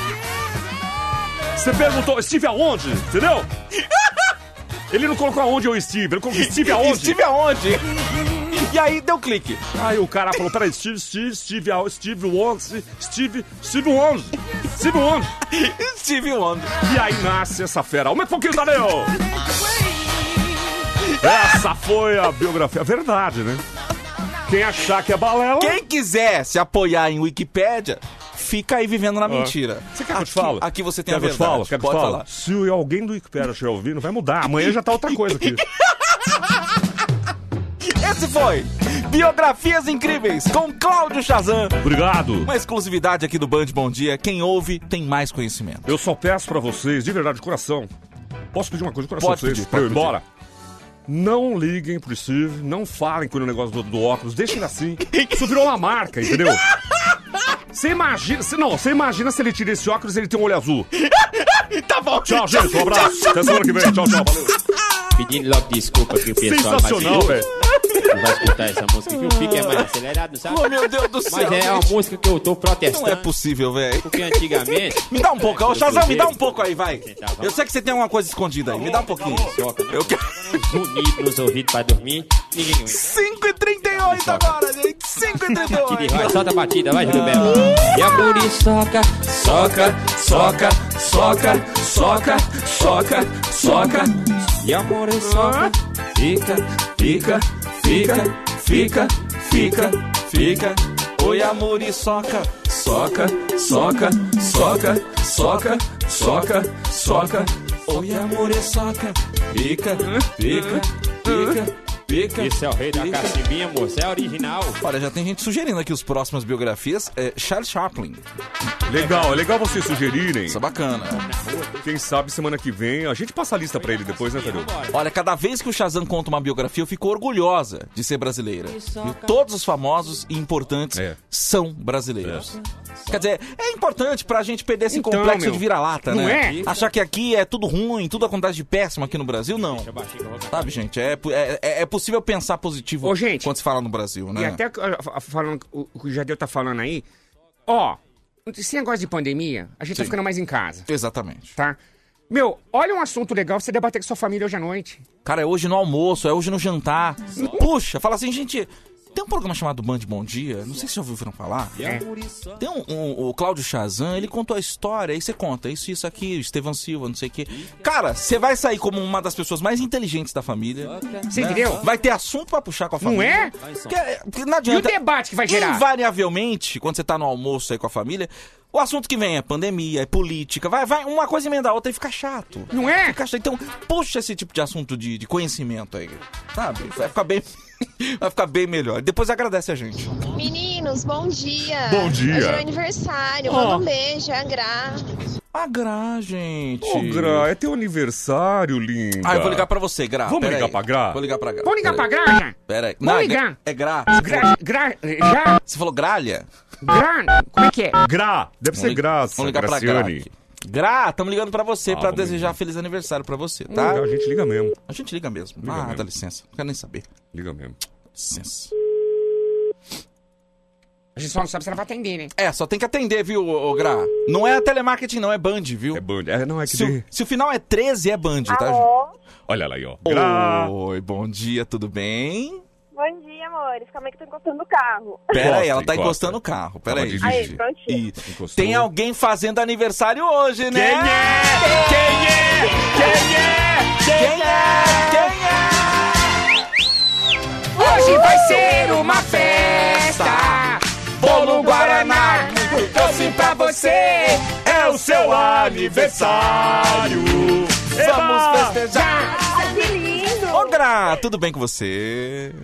Você perguntou, estive aonde? Entendeu? Ele não colocou aonde eu estive, ele colocou estive aonde? Estive aonde? E aí deu clique. Aí o cara falou, peraí, Steve, Steve, Steve? Steve onde? Steve, Steve onde? Steve onde? Steve onde? E aí nasce essa fera. Aumenta um pouquinho, Tadeu! Essa foi a biografia. Verdade, né? Quem achar que é balela... Quem quiser se apoiar em Wikipédia, fica aí vivendo na mentira. Ah. Você quer que eu te Aqui- falo? Aqui você tem Quer a verdade. falo? Quer que eu te falo? Se alguém do Wikipedia estiver ouvindo, vai mudar. Amanhã já tá outra coisa aqui. Esse foi Biografias Incríveis com Cláudio Chazan. Obrigado. Uma exclusividade aqui do Band Bom Dia. Quem ouve tem mais conhecimento. Eu só peço pra vocês, de verdade, de coração. Posso pedir uma coisa de coração Pode pra vocês? pedir, pra eu ir pode pedir. embora? Não liguem pro Steve, não falem com o negócio do, do óculos, deixem ele assim. Isso virou uma marca, entendeu? Você imagina, você, não, você imagina se ele tira esse óculos e ele tem um olho azul. tá bom. Tchau, gente, um abraço. Até semana que vem. Tchau, tchau. Valeu. Pedindo logo desculpa aqui o pessoal. Sensacional, velho. Não vai escutar essa música que o pique é mais acelerado, sabe? Oh, meu Deus do céu, Mas é uma música que eu tô protestando. Não é possível, velho. Porque antigamente. Me dá um pouco, ô Chazão, me dá um pouco aí, vai. Eu sei que você tem uma coisa escondida aí, me dá um pouquinho. Eu quero. Bonito nos ouvidos pra dormir. Ninguém aguenta. 5h38 agora, gente. 5h38. Batida, vai, solta a batida, vai, Belo. E a muriçoca, soca, soca, soca, soca, soca, soca. E a muriçoca, fica, fica, fica, fica, fica, fica. Oi, amor e soca, soca, soca, soca, soca, soca, soca. Oi, amor e soca, fica, fica, fica, fica. Esse é o rei da cacimbinha, moço, é original. Olha, já tem gente sugerindo aqui os próximas biografias. É Charles Chaplin. Legal, é legal vocês sugerirem. Isso é bacana. Quem sabe semana que vem a gente passa a lista pra ele depois, né, Tadeu? Olha, cada vez que o Shazam conta uma biografia, eu fico orgulhosa de ser brasileira. E todos os famosos e importantes É. são brasileiros. Quer dizer, é importante pra gente perder esse Então, complexo meu, de vira-lata, não né? é? Achar que aqui é tudo ruim, tudo acontece de péssimo aqui no Brasil, não. Sabe, gente? É, é, é- é possível pensar positivo Ô, gente, quando se fala no Brasil, E né? até ah, falando o que o Jadeu tá falando aí, ó, esse negócio de pandemia, a gente tá Sim. ficando mais em casa, Exatamente. tá? Meu, olha um assunto legal pra você debater com sua família hoje à noite. Cara, é hoje no almoço, é hoje no jantar. Puxa, fala assim, gente. Tem um programa chamado Band Bom Dia, não sei se já ouviram falar. É. Tem um, um- o Cláudio Chazan, ele contou a história, aí você conta isso, isso aqui, Estevão Silva, não sei o quê. Cara, você vai sair como uma das pessoas mais inteligentes da família. Você né? entendeu? Vai ter assunto pra puxar com a Não família. é? Porque, porque não E o adianta. debate que vai gerar? Invariavelmente, quando você tá no almoço aí com a família, o assunto que vem é pandemia, é política, vai, vai uma coisa emenda a outra e fica chato. Não é? Fica chato. Então, puxa esse tipo de assunto de, de conhecimento aí, sabe? Vai ficar bem. Vai ficar bem melhor. Depois agradece a gente. Meninos, bom dia. Bom dia. Hoje é meu aniversário. Ó. Manda um beijo, é a Gra. A Gra, gente. Ô, Gra, é teu aniversário, linda. Ah, eu vou ligar pra você, Gra. Vamos Pera ligar aí. pra Gra? Vou ligar pra Gra. Vamos ligar pra Pera. Gra? Pera aí. Vamos Não, é ligar. Gra- É Gra. Gra, gra, já? Você falou gralha? Gra, como é que é? Gra, deve ser Vamos li- graça. Vamos ligar pra Gra. Graciane. aqui. Gra, estamos ligando pra você Ah, pra vamos desejar feliz aniversário pra você, tá? A gente liga mesmo. A gente liga mesmo. Liga ah, mesmo. dá licença. Não quero nem saber. Liga mesmo. Licença. A gente só não sabe se ela vai atender, né? É, só tem que atender, viu, ô, Gra? Não é telemarketing, não, é Band, viu? É Band. É, não, é que Se, de... o, se o final é 13, é Band, tá, gente? Olha lá aí, ó. Gra. Oi, bom dia, tudo bem? Bom dia, amores. Calma aí que eu tô encostando o carro. Pera aí, ela tá encosta. encostando o carro. Pera aí. Aí, prontinho. E Encostou. tem alguém fazendo aniversário hoje, né? Quem é? Quem é? Quem é? Quem é? Quem é? Hoje vai ser uma festa. Bolo Guaraná, muito doce pra você. É o seu aniversário. Vamos festejar. Ai, que lindo! Ô, Gra, tudo bem com você?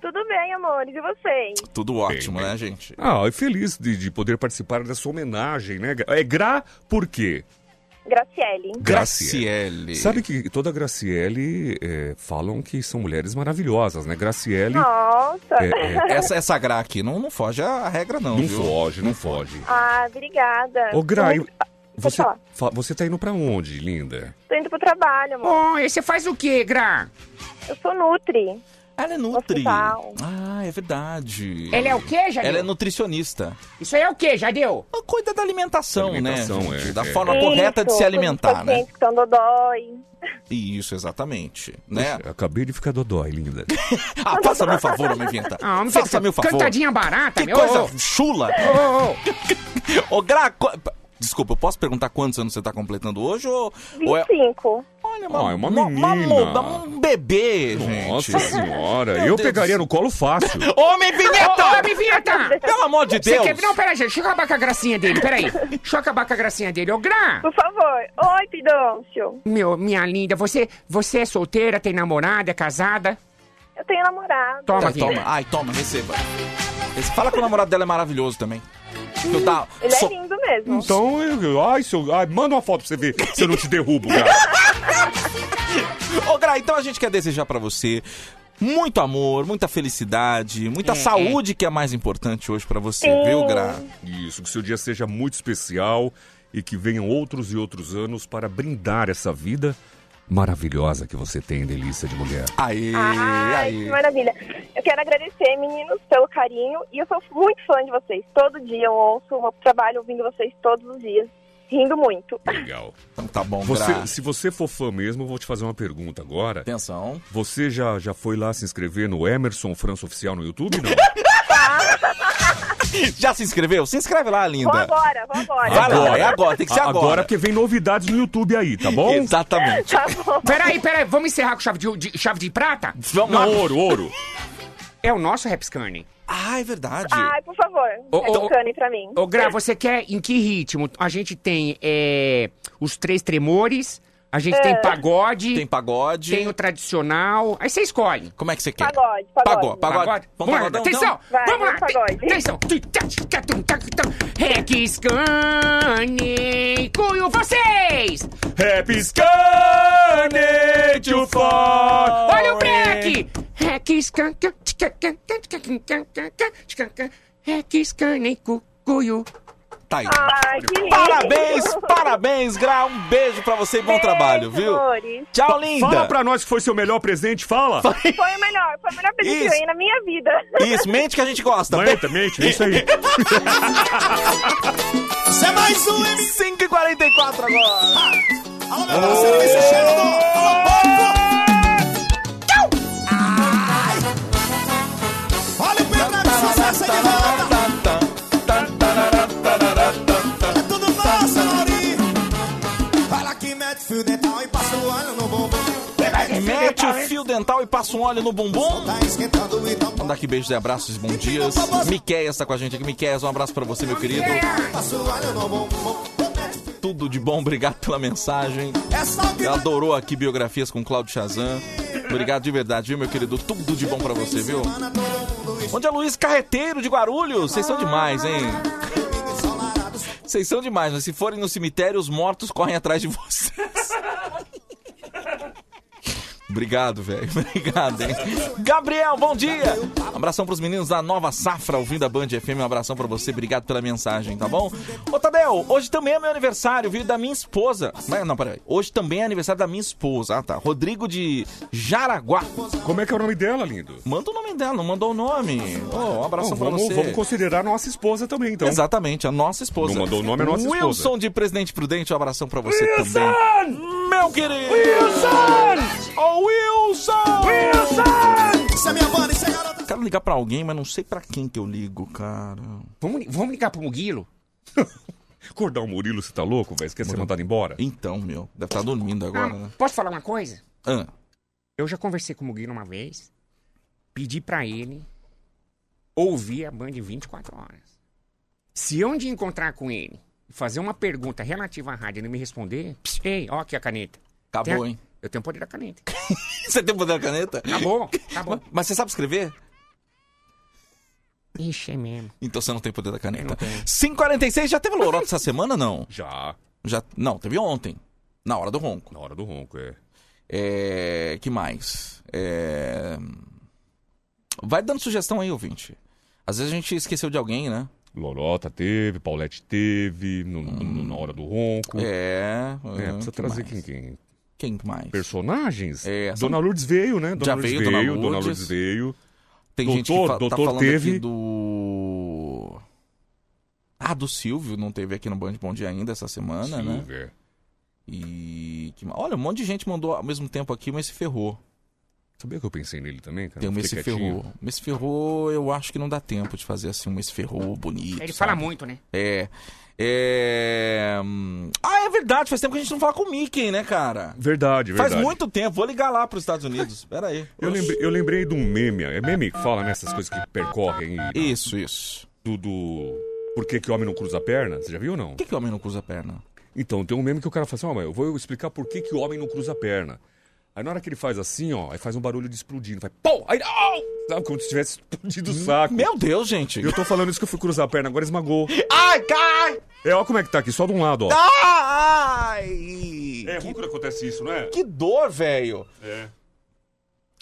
Tudo bem, amores, e vocês? Tudo ótimo, né, gente? Ah, eu feliz de, de poder participar dessa homenagem, né? É Gra por quê? Graciele. Graciele. Sabe que toda Graciele é, falam que são mulheres maravilhosas, né? Graciele. Nossa! É, é. Essa, essa Gra aqui não, não foge a regra, não. Não viu? foge, não foge. Ah, obrigada. Ô, Gra, eu- você, você tá indo pra onde, linda? tô indo pro trabalho, amor. Oi, você faz o quê, Gra? Eu sou Nutri. Ela é Nutri. Hospital. Ah, é verdade. Ela é o quê, Jadeu? Ela é nutricionista. Isso aí é o quê, Jadeu? Cuida da alimentação, Alimentação, né? gente? é, da é. forma correta de se Isso, alimentar, né? estão dodói. Isso, exatamente. Né? Puxa, acabei de ficar dodói, linda. Ah, faça meu favor, homem vinta. Ah, homem, faça meu favor. Cantadinha barata, Que meu. coisa Ô, chula. ô, ô. Ô, Gra, co- desculpa, eu posso perguntar quantos anos você tá completando hoje? Ou, ou é... 25. Olha, Ah, é uma uma, menina. moda, um bebê, gente. Nossa senhora, Meu eu Deus pegaria no colo fácil. Homem vinheta! Ô, homem vinheta! Pelo amor de Deus! quer... Não, pera, gente, deixa eu acabar com a gracinha dele, peraí. Deixa eu acabar com a gracinha dele. Ô, Gra! Por favor. Oi, Pidôncio. Meu, minha linda, você, você é solteira, tem namorada, é casada? Eu tenho namorado. Toma, Tá, toma. Ai, toma, receba. Esse- Fala que o namorado dela é maravilhoso também. Eu tá... Ele só- é lindo mesmo. Então, eu, ai, seu, ai, manda uma foto pra você ver se eu não te derrubo, Gra. Ô, Gra, então a gente quer desejar pra você muito amor, muita felicidade, muita É, saúde, que é mais importante hoje pra você, Sim. viu, Gra? Isso, que seu dia seja muito especial e que venham outros e outros anos para brindar essa vida maravilhosa que você tem, delícia de mulher. Aê, Ai, que maravilha. Eu quero agradecer, meninos, pelo carinho. E eu sou muito fã de vocês. Todo dia eu ouço o meu trabalho ouvindo vocês todos os dias. Rindo muito. Legal. Então tá bom, Você, Gra. se você for fã mesmo, eu vou te fazer uma pergunta agora. Atenção. Você já, já foi lá se inscrever no Emerson França Oficial no YouTube, não? Já se inscreveu? Se inscreve lá, Vou linda. agora, vou agora. Vai lá, é agora, tem que ser A- agora. Agora, porque vem novidades no YouTube aí, tá bom? Exatamente. Tá bom. Peraí, peraí, vamos encerrar com chave de, de- chave de prata? Vamos Não, lá. ouro, ouro. É o nosso Rapscane. Ah, é verdade. Ai, por favor. Ô, é ô, bacana pra mim. Ô, Gra, você quer em que ritmo? A gente tem é, os três tremores, a gente tem pagode, Tem pagode. tem o tradicional. Aí você escolhe. Como é que você quer? Pagode, pagode. Pagode, pagode. Vamos lá, pagodão, atenção! Vai, vamos lá! pagode. Atenção! Rexcane, cuio vocês! Happy Scanner to far. Olha o break! Rexcane, Rexcane, cuio. Tá aí. Ai. Parabéns, parabéns, Gra. Um beijo pra você e bom Beijo, trabalho, viu? amores. Tchau, linda. Fala pra nós que foi seu melhor presente, fala. Foi o melhor, foi o melhor presente que eu Isso. ganhei na minha vida. Isso, mente que a gente gosta. Mente, mente, é isso aí. Você é mais um, M. 5h44 agora. Alô, meu parceiro, esse cheiro do... Olha o Pedro de sucesso aí fio dental e passa o óleo no bumbum. Mete o fio dental e passa um óleo no bumbum. Tá e tá Mandar aqui beijos e abraços e bom dias. Miqueias tá com a gente aqui. Miqueias, um abraço pra você, meu querido. Tudo de bom, obrigado pela mensagem. É Ela adorou aqui biografias com Cláudio Chazan. Obrigado de verdade, viu, meu querido? Tudo de bom pra você, viu? Onde é Luiz Carreteiro de Guarulhos? Vocês são demais, hein? Vocês são demais, mas se forem no cemitério, os mortos correm atrás de vocês. Obrigado, velho. Obrigado, hein? Gabriel, bom dia! Um abração pros meninos da Nova Safra, ouvindo a Band FM. Um abração pra você. Obrigado pela mensagem, tá bom? Ô, Tadeu, hoje também é meu aniversário, viu? Da minha esposa. Mas, não, peraí. Hoje também é aniversário da minha esposa. Ah, tá. Rodrigo de Jaraguá. Como é que é o nome dela, lindo? Manda o nome dela, não mandou o nome. Ô, um abração Não, pra vamos, você. vamos considerar nossa esposa também, então. Exatamente, a nossa esposa. Não mandou o nome, é a nossa esposa. Wilson de Presidente Prudente, um abração pra você Wilson! também. Meu querido! Wilson! Ô, Wilson! Wilson! Isso é minha banda, isso é garota. Quero ligar pra alguém, mas não sei pra quem que eu ligo, cara. Vamos, vamos ligar pro Muguilo? Acordar o Murilo, você tá louco, velho? Você quer ser mandado embora? Então, meu, deve estar dormindo agora, Ah, né? posso falar uma coisa? Ah, Eu já conversei com o Muguilo uma vez. pedir pra ele ouvir a Band 24 horas. Se eu dia encontrar com ele e fazer uma pergunta relativa à rádio e ele me responder, pss, ei, ó aqui a caneta. Acabou, a- hein? Eu tenho poder da caneta. Você tem poder da caneta? Acabou, acabou. Mas você sabe escrever? Ixi, é mesmo. Então você não tem poder da caneta. 546 já teve loroto essa semana, não? Já. Já. Não, teve ontem. Na hora do ronco. Na hora do ronco, é. É. Que mais? É. Vai dando sugestão aí, ouvinte. Às vezes a gente esqueceu de alguém, né? Lorota teve, Paulette teve, no- no- na hora do ronco. É. É, precisa que trazer mais? quem, quem? Quem mais? Personagens? É, são- Dona Lourdes veio, né? Dona Já Lourdes veio, Dona veio, Lourdes. Lourdes veio. Tem doutor, gente que fa- doutor tá falando teve. aqui do. Ah, do Silvio, não teve aqui no Band Bom Dia ainda essa semana, né? Silvio, é. E. que Olha, um monte de gente mandou ao mesmo tempo aqui, mas se ferrou. Sabia que eu pensei nele também, cara? Tem um Messi. Ferrou. Messi Ferrou, eu acho que não dá tempo de fazer assim um Messi Ferrou bonito. Ele fala sabe? muito, né? É. É. Ah, é verdade, faz tempo que a gente não fala com o Mickey, né, cara? Verdade, verdade. Faz muito tempo, vou ligar lá pros Estados Unidos. Pera aí. Eu lembrei, eu lembrei de um meme. É meme que fala nessas coisas que percorrem. E, Isso, isso. do, do. Por que, que o homem não cruza a perna? Você já viu ou não? Por que, que o homem não cruza a perna? Então, tem um meme que o cara fala assim: ó, mas eu vou explicar por que, que o homem não cruza a perna. Aí na hora que ele faz assim, ó, aí faz um barulho de explodindo. Faz pô! Aí. Au! Sabe como se tivesse explodido o saco. Meu Deus, gente. Eu tô falando isso que eu fui cruzar a perna, agora esmagou. Ai, cai! É, ó como é que tá aqui, só de um lado, ó. Ai! É ruim quando acontece isso, não é? Que dor, velho. É.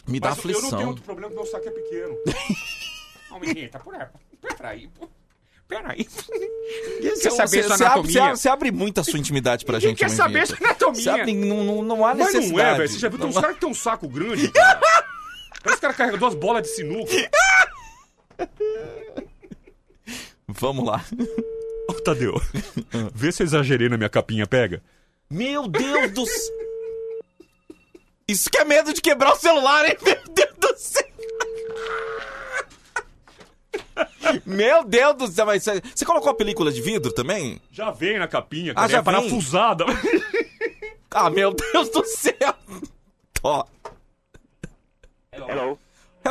Me dá Mas eu não aflição. tenho outro problema porque meu saco é pequeno. Não, menina, tá por aí. Peraí, pô. Peraí. Você, Quer saber sua anatomia? você abre- você abre muito a sua intimidade pra Ninguém gente, quer saber sua anatomia. Você abre- não, não, não há Mas necessidade. não é, velho. Você já viu? Tem uns caras que tem um saco grande, cara. Parece que o cara carrega duas bolas de sinuca. Vamos lá. Ô, Tadeu, vê se eu exagerei na minha capinha, pega. Meu Deus do céu. Isso que é medo de quebrar o celular, hein? Meu Deus do céu. Meu Deus do céu, mas você você colocou a película de vidro também? Já vem na capinha, Ah, cara. já é vem? parafusada. Ah, meu Deus do céu. Ó.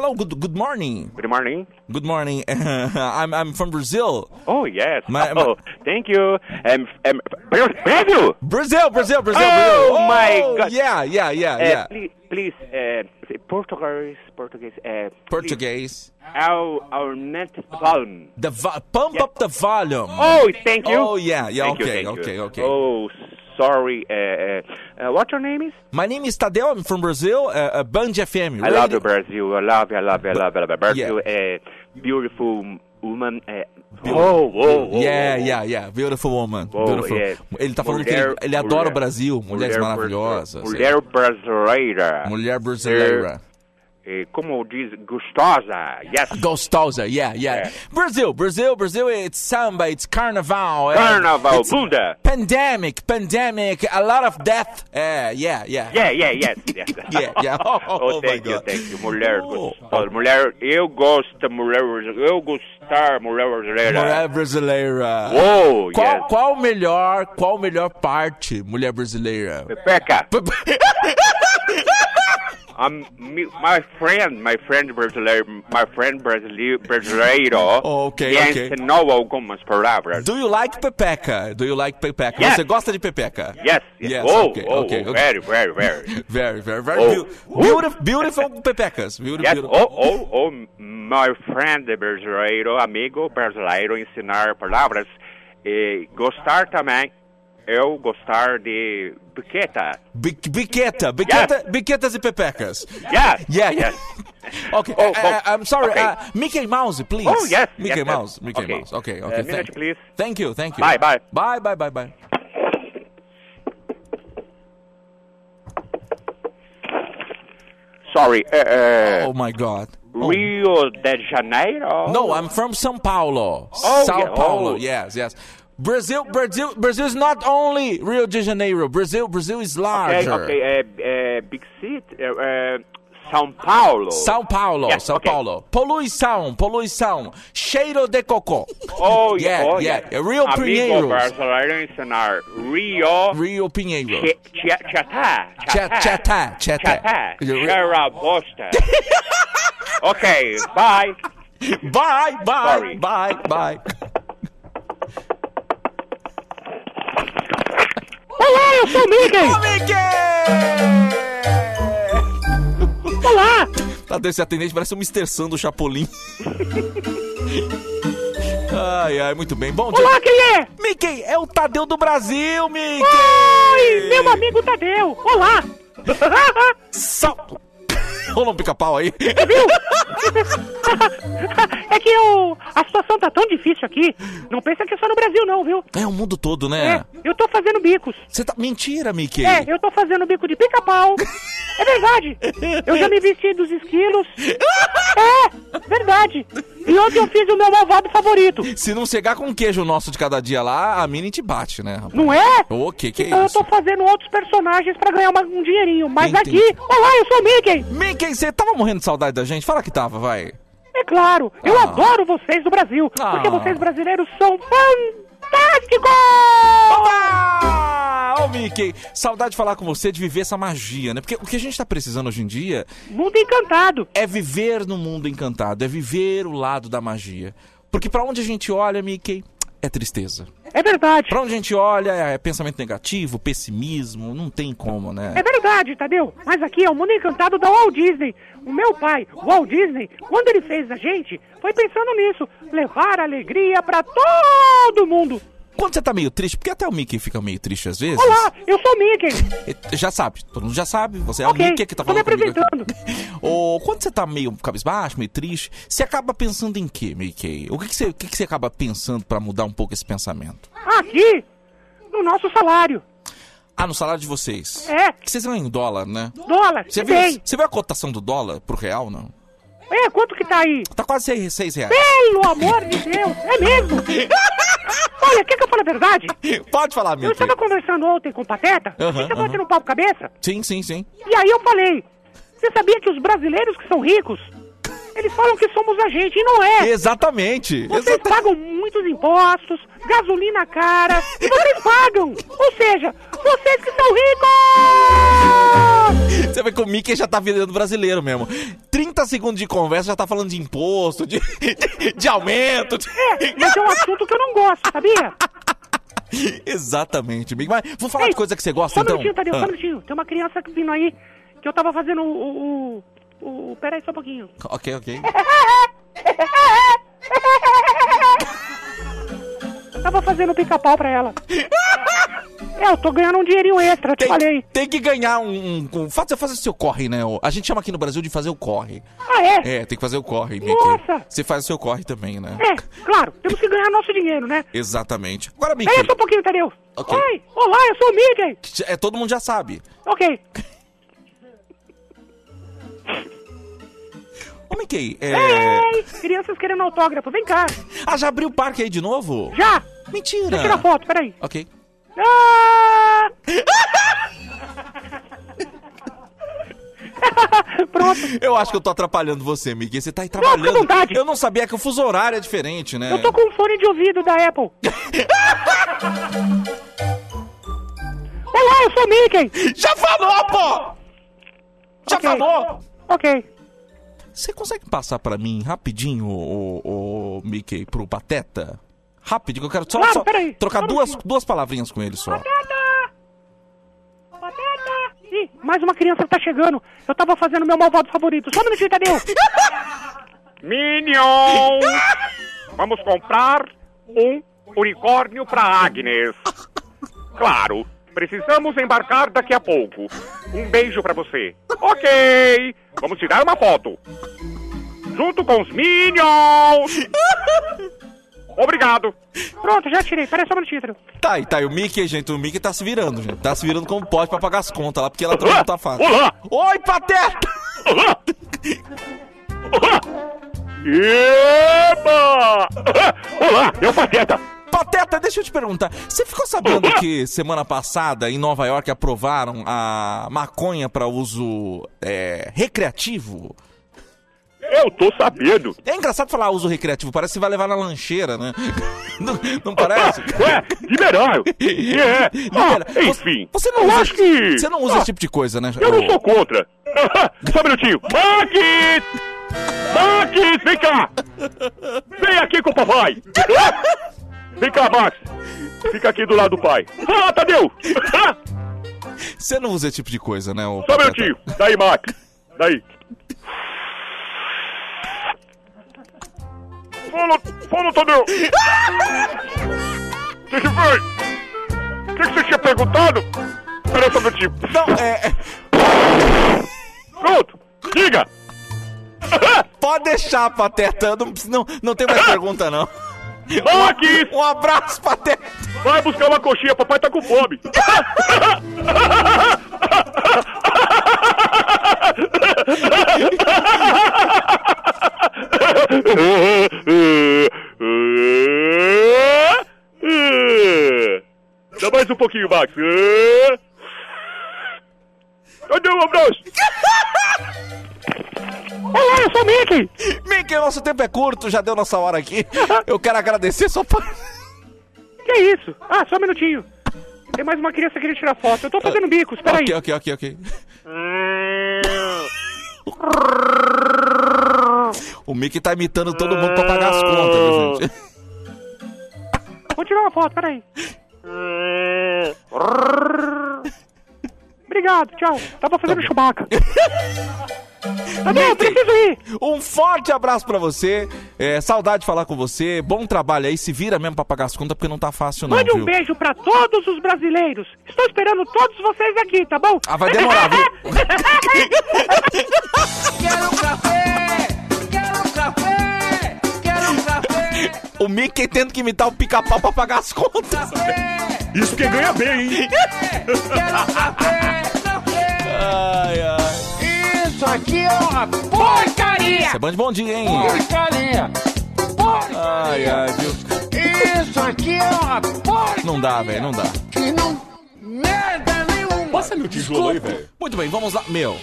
Hello. Good, good morning. Good morning. Good morning. I'm, I'm from Brazil. Oh, yes. My- oh, thank you. Um, um, Bra- Brasil! Brazil, Brazil, Brazil, Oh, Brazil. my Oh, God. Yeah, yeah, yeah, Uh, yeah. Please, please uh, Portuguese, Portuguese. Uh, Portuguese. Our, our net volume. The vo- pump up the volume. Oh, thank you. Oh, yeah, yeah, Thank you, okay, you. okay, okay. Oh, sorry. Uh, uh, uh, what your name is? My name is Tadeu. I'm from Brazil. Uh, Band FM. I love Brazil. I love you, I love you, I love. I love. Brazil, uh, beautiful woman. Oh, oh, oh, yeah, yeah, yeah. Beautiful woman. Oh, Beautiful. yes. Ele tá falando que Mulher- ele, ele adora mulher- o Brasil. Mulheres mulher maravilhosas. Mulher brasileira. Mulher brasileira. Eh, como diz, gostosa. Yes. Gostosa, yeah, yeah, Yeah. Brazil, Brazil, Brazil, it's samba, it's carnival. eh, Carnaval, it's bunda. Pandemic, pandemic, a lot of death. Uh, yeah, yeah. Yeah, yeah, yes. yes. Yeah, yeah. Oh, Oh, oh my thank you, God. thank you. Mulher gostosa. Mulher, eu gosto, mulher, eu gostar, mulher brasileira. Mulher brasileira. Oh, qual, yes. qual melhor, qual melhor parte, mulher brasileira? Pepeca. Um, me, my friend, my friend brasileiro, my friend brasileiro, brasileiro Oh, ok, me ok. ensinou algumas palavras. Do you like pepeca? Do you like pepeca? Yes. Você gosta de pepeca? Yes, yes. Yes, oh, okay, oh, okay, oh, okay. very, very, very. Very, very, very Oh. beau- beautiful, beautiful pepecas. Beautiful, Yes, beautiful. oh, oh, oh, my friend brasileiro, amigo brasileiro, ensinar palavras. E gostar também, eu gostar de biqueta. Bi- biqueta, biqueta, biquetas e pepecas. Yes, Yeah, yeah. yes. Okay, Oh, uh, oh, uh, I'm sorry. okay. Uh, Mickey Mouse, please. Oh, yes, Mickey yes, yes. Mouse, Mickey Okay. Mouse. Okay, Uh, okay. minute, thank, please. Thank you, thank you. Bye, bye. Bye, bye, bye, bye. Sorry, uh, uh, Oh my God. Rio de Janeiro? No, I'm from São Paulo. Oh, São yeah, Paulo. oh. Yes, yes. Brazil, Brazil, Brazil is not only Rio de Janeiro. Brazil, Brazil is Okay, larger. okay, uh, uh, big city, uh, uh, São Paulo. São Paulo, Yes, São okay. Paulo. Poluição, poluição. Cheiro de cocô. Oh, Yeah, oh, yeah. yeah. Rio Amigo Pinheiros. brasileiro ensinar Rio... Rio Pinheiro. Chatá. Chatá, chatá. Cheira bosta. ok, bye. Bye, bye, Sorry. bye, bye. Olá, eu sou o Mickey! Ô, Mickey! Olá! Tá desse atendente, parece um Mr. Sam do Chapolin. Ai, ai, muito bem. Bom dia. Olá, quem é? Mickey, é o Tadeu do Brasil, Mickey! Oi, meu amigo Tadeu! Olá! Sal... Rolou um pica-pau aí. é que eu, a situação tá tão difícil aqui. Não pensa que é só no Brasil, não, viu? É o mundo todo, né? É, eu tô fazendo bicos. Você tá... Mentira, Mickey. É, eu tô fazendo bico de pica-pau. É verdade. Eu já me vesti dos esquilos. É, verdade. E ontem eu fiz o meu malvado favorito. Se não chegar com o queijo nosso de cada dia lá, a Mini te bate, né? rapaz? Não é? Ô, que que é Então eu isso? tô fazendo outros personagens pra ganhar uma- um dinheirinho. Mas Entendi. aqui, olá, eu sou o Mickey. Mickey, você tava morrendo de saudade da gente? Fala que tava, vai. É claro, eu Ah. adoro vocês do Brasil. Porque Ah. vocês brasileiros são fantásticos! Ah, ô Mickey, saudade de falar com você, de viver essa magia, né? Porque o que a gente tá precisando hoje em dia Mundo encantado. é viver no mundo encantado, é viver o lado da magia. Porque pra onde a gente olha, Mickey, é tristeza. É verdade. Pra onde a gente olha é pensamento negativo, pessimismo, não tem como, né? É verdade, Tadeu. Mas aqui é o mundo encantado da Walt Disney. O meu pai, o Walt Disney, quando ele fez a gente, foi pensando nisso. Levar alegria pra todo mundo. Quando você tá meio triste, porque até o Mickey fica meio triste às vezes. Olá, eu sou o Mickey. Já sabe, todo mundo já sabe, você é Ok, o Mickey que tá tô me falando comigo aqui. apresentando. Ou quando você tá meio cabisbaixo, meio triste, você acaba pensando em quê, Mickey? O que, que, você, o que, que você acaba pensando pra mudar um pouco esse pensamento? Aqui, no nosso salário. Ah, no salário de vocês. É. Que vocês ganham em dólar, né? Dólar, Você viu, bem. você viu a cotação do dólar pro real, não? É, quanto que tá aí? Tá quase 6, seis reais. Pelo amor de Deus, é mesmo? Olha, quer que eu fale a verdade? Pode falar, Eu Mickey. estava conversando ontem com o Pateta, Aham, a gente batendo papo cabeça, Sim, sim, sim. e aí eu falei, você sabia que os brasileiros que são ricos, eles falam que somos a gente, e não é. Exatamente. Vocês pagam muitos impostos, gasolina cara, e vocês pagam. Ou seja, vocês que são ricos! Você vê que o Mickey já tá virando brasileiro mesmo. 30 segundos de conversa já tá falando de imposto, de, de aumento. de- É, mas é um assunto que eu não gosto, sabia? Exatamente, Mickey. Mas vamos falar Ei, de coisa que você gosta, Só um então? minutinho, Tadeu, só um Ah, minutinho. Tem uma criança vindo aí que eu tava fazendo o. o, o, o peraí, só um pouquinho. ok, ok. Tava fazendo pica-pau pra ela. É, eu tô ganhando um dinheirinho extra, eu te falei. Tem que ganhar um... um, um fazer, fazer seu corre, né? A gente chama aqui no Brasil de fazer o corre. Ah, é? É, tem que fazer o corre. Nossa! Você faz o seu corre também, né? É, claro, temos que ganhar nosso dinheiro, né? Exatamente. Agora, Peraí Mickey, só um pouquinho, Tadeu. Ok. Oi, olá, eu sou o Mickey. é, todo mundo já sabe. Ok. Ô, Mickey, é... Ei, crianças querendo autógrafo, vem cá. Ah, já abriu o parque aí de novo? Já. Mentira. Deixa eu tirar foto, peraí. Ok. Ah! Pronto. Eu acho que eu tô atrapalhando você, Mickey. Você tá aí Não, trabalhando. vontade. Eu não sabia que o fuso horário é diferente, né? Eu tô com um fone de ouvido da Apple. Olá, eu sou o Mickey. Já falou, pô! Já Ok. falou! Ok. Você consegue passar pra mim rapidinho, o, o, Mickey, pro Pateta? Rapidinho, que eu quero só, Claro, só peraí. trocar Só duas, duas palavrinhas com ele só. Pateta! Pateta! Ih, mais uma criança tá chegando. Eu tava fazendo meu malvado favorito. Só um minutinho, Tadeu. Minion! Vamos comprar um unicórnio pra Agnes. Claro, precisamos embarcar daqui a pouco. Um beijo pra você. Ok, vamos tirar uma foto. Junto com os Minions! Obrigado. Pronto, já tirei. Peraí só um Tadeu. Tá aí, tá aí. O Mickey, gente, o Mickey tá se virando, gente. Tá se virando como pode pra pagar as contas lá, porque ela também não tá fácil. Olá! Oi, Pateta! Eba! Olá, é o Pateta. Pateta, deixa eu te perguntar. Você ficou sabendo que semana passada em Nova York aprovaram a maconha para uso é, recreativo? Eu tô sabendo. É engraçado falar uso recreativo, parece que vai levar na lancheira, né? Não, não parece? Ué, liberal. É. Ah, enfim. Você não eu usa, acho que... Você não usa Ah, esse tipo de coisa, né? Eu não sou contra. Só um minutinho. Max! Max, vem cá! Vem aqui com o papai! Vem cá, Max! Fica aqui do lado do pai. Ah, Tadeu! Você não usa esse tipo de coisa, né? ô Só um minutinho. Daí, Max. Daí. Fala, fala, Tadeu! O que que foi? O que que você tinha perguntado? Peraí só um minutinho. Não, é... Pronto, diga! Pode deixar, Pateta. eu Não, não, não tem mais pergunta, não. Max! Um abraço, Pateta! Vai buscar uma coxinha, papai tá com fome. Dá mais um pouquinho, Max. Cadê o abraço? Olá, eu sou o Mickey. Mickey, nosso tempo é curto, já deu nossa hora aqui. Eu quero agradecer só por... Que isso? Ah, só um minutinho. Tem mais uma criança querendo tirar foto. Eu tô fazendo bicos, peraí. Ok, ok, ok, ok. O Mickey tá imitando todo mundo pra pagar as contas, viu, gente? Vou tirar uma foto, peraí. Obrigado, tchau. Tava fazendo Chewbacca. Tadeu, eu preciso ir. Um forte abraço pra você. É, saudade de falar com você. Bom trabalho aí. Se vira mesmo pra pagar as contas, porque não tá fácil, não, Mande um viu? beijo pra todos os brasileiros. Estou esperando todos vocês aqui, tá bom? Ah, vai demorar, viu? Quero um café! O Mickey tendo que imitar o pica-pau pra pagar as contas. Isso porque ganha bem, hein? Ai, ai. Isso aqui é uma porcaria! Isso é bom de bom dia, hein? Porcaria! Ai, ai, viu? Isso aqui é uma porcaria! Não dá, velho, não dá. Que não... Merda nenhuma! Passa meu tijolo aí, velho. Muito bem, vamos lá. Meu,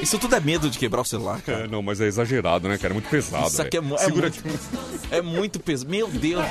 isso tudo é medo de quebrar o celular, cara. É, não, mas é exagerado, né, cara? É muito pesado. Isso aqui é, mu- é Segura muito, é muito peso. Meu Deus.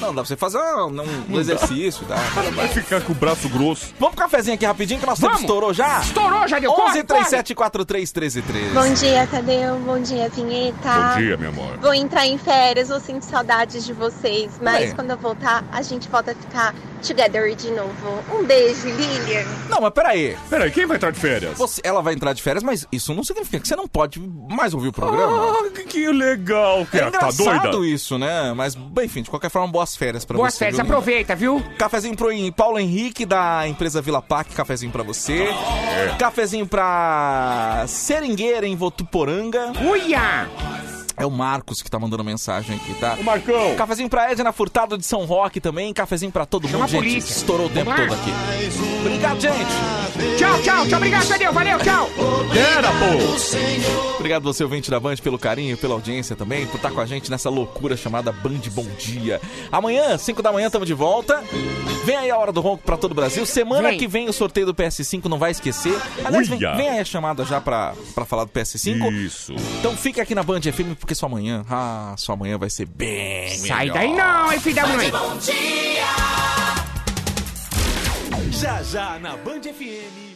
Não, dá pra você fazer um, um- um exercício, tá? Vai ficar com o braço grosso. Vamos pro cafezinho aqui rapidinho, que nosso tempo Vamos. estourou já. Estourou, já deu 11 corre, 37 43 13 13. Bom dia, Tadeu. Bom dia, Vinheta. Bom dia, meu amor. Vou entrar em férias, vou sentir saudades de vocês, mas Ué. quando eu voltar, a gente volta a ficar together de novo. Um beijo, Lilian. Não, mas peraí. Peraí, quem vai estar de férias? Você, ela vai entrar de férias, mas isso não significa que você não pode mais ouvir o programa. Ah, que- legal, É cara. Tá engraçado doida? isso, né? Mas, bem, enfim, de qualquer forma, boas férias pra Boas você. férias, viu, aproveita, viu? Cafezinho pro Paulo Henrique, da empresa Vila Pac, cafezinho pra você. É. Cafezinho pra Seringueira, em Votuporanga. Uia! É o Marcos que tá mandando mensagem aqui, tá? O Marcão. Cafezinho pra Edna Furtado de São Roque também. Cafezinho pra todo Chama mundo, a gente. polícia. Estourou o tempo todo aqui. Obrigado, gente. Tchau, tchau, tchau. Obrigado, Tadeu. Valeu, tchau. Era, pô. Obrigado você, ouvinte da Band, pelo carinho, pela audiência também, por estar com a gente nessa loucura chamada Band Bom Dia. Amanhã, 5 da manhã, estamos de volta. Vem aí a hora do ronco pra todo o Brasil. Semana Vem. que vem o sorteio do PS5, não vai esquecer. Aliás, vem, vem aí a chamada já pra, pra falar do PS5. Isso. Então fica aqui na Band FM, porque sua manhã, ah, sua manhã vai ser bem Sai melhor. daí não, mãe. Bom dia! Já já na Band FM.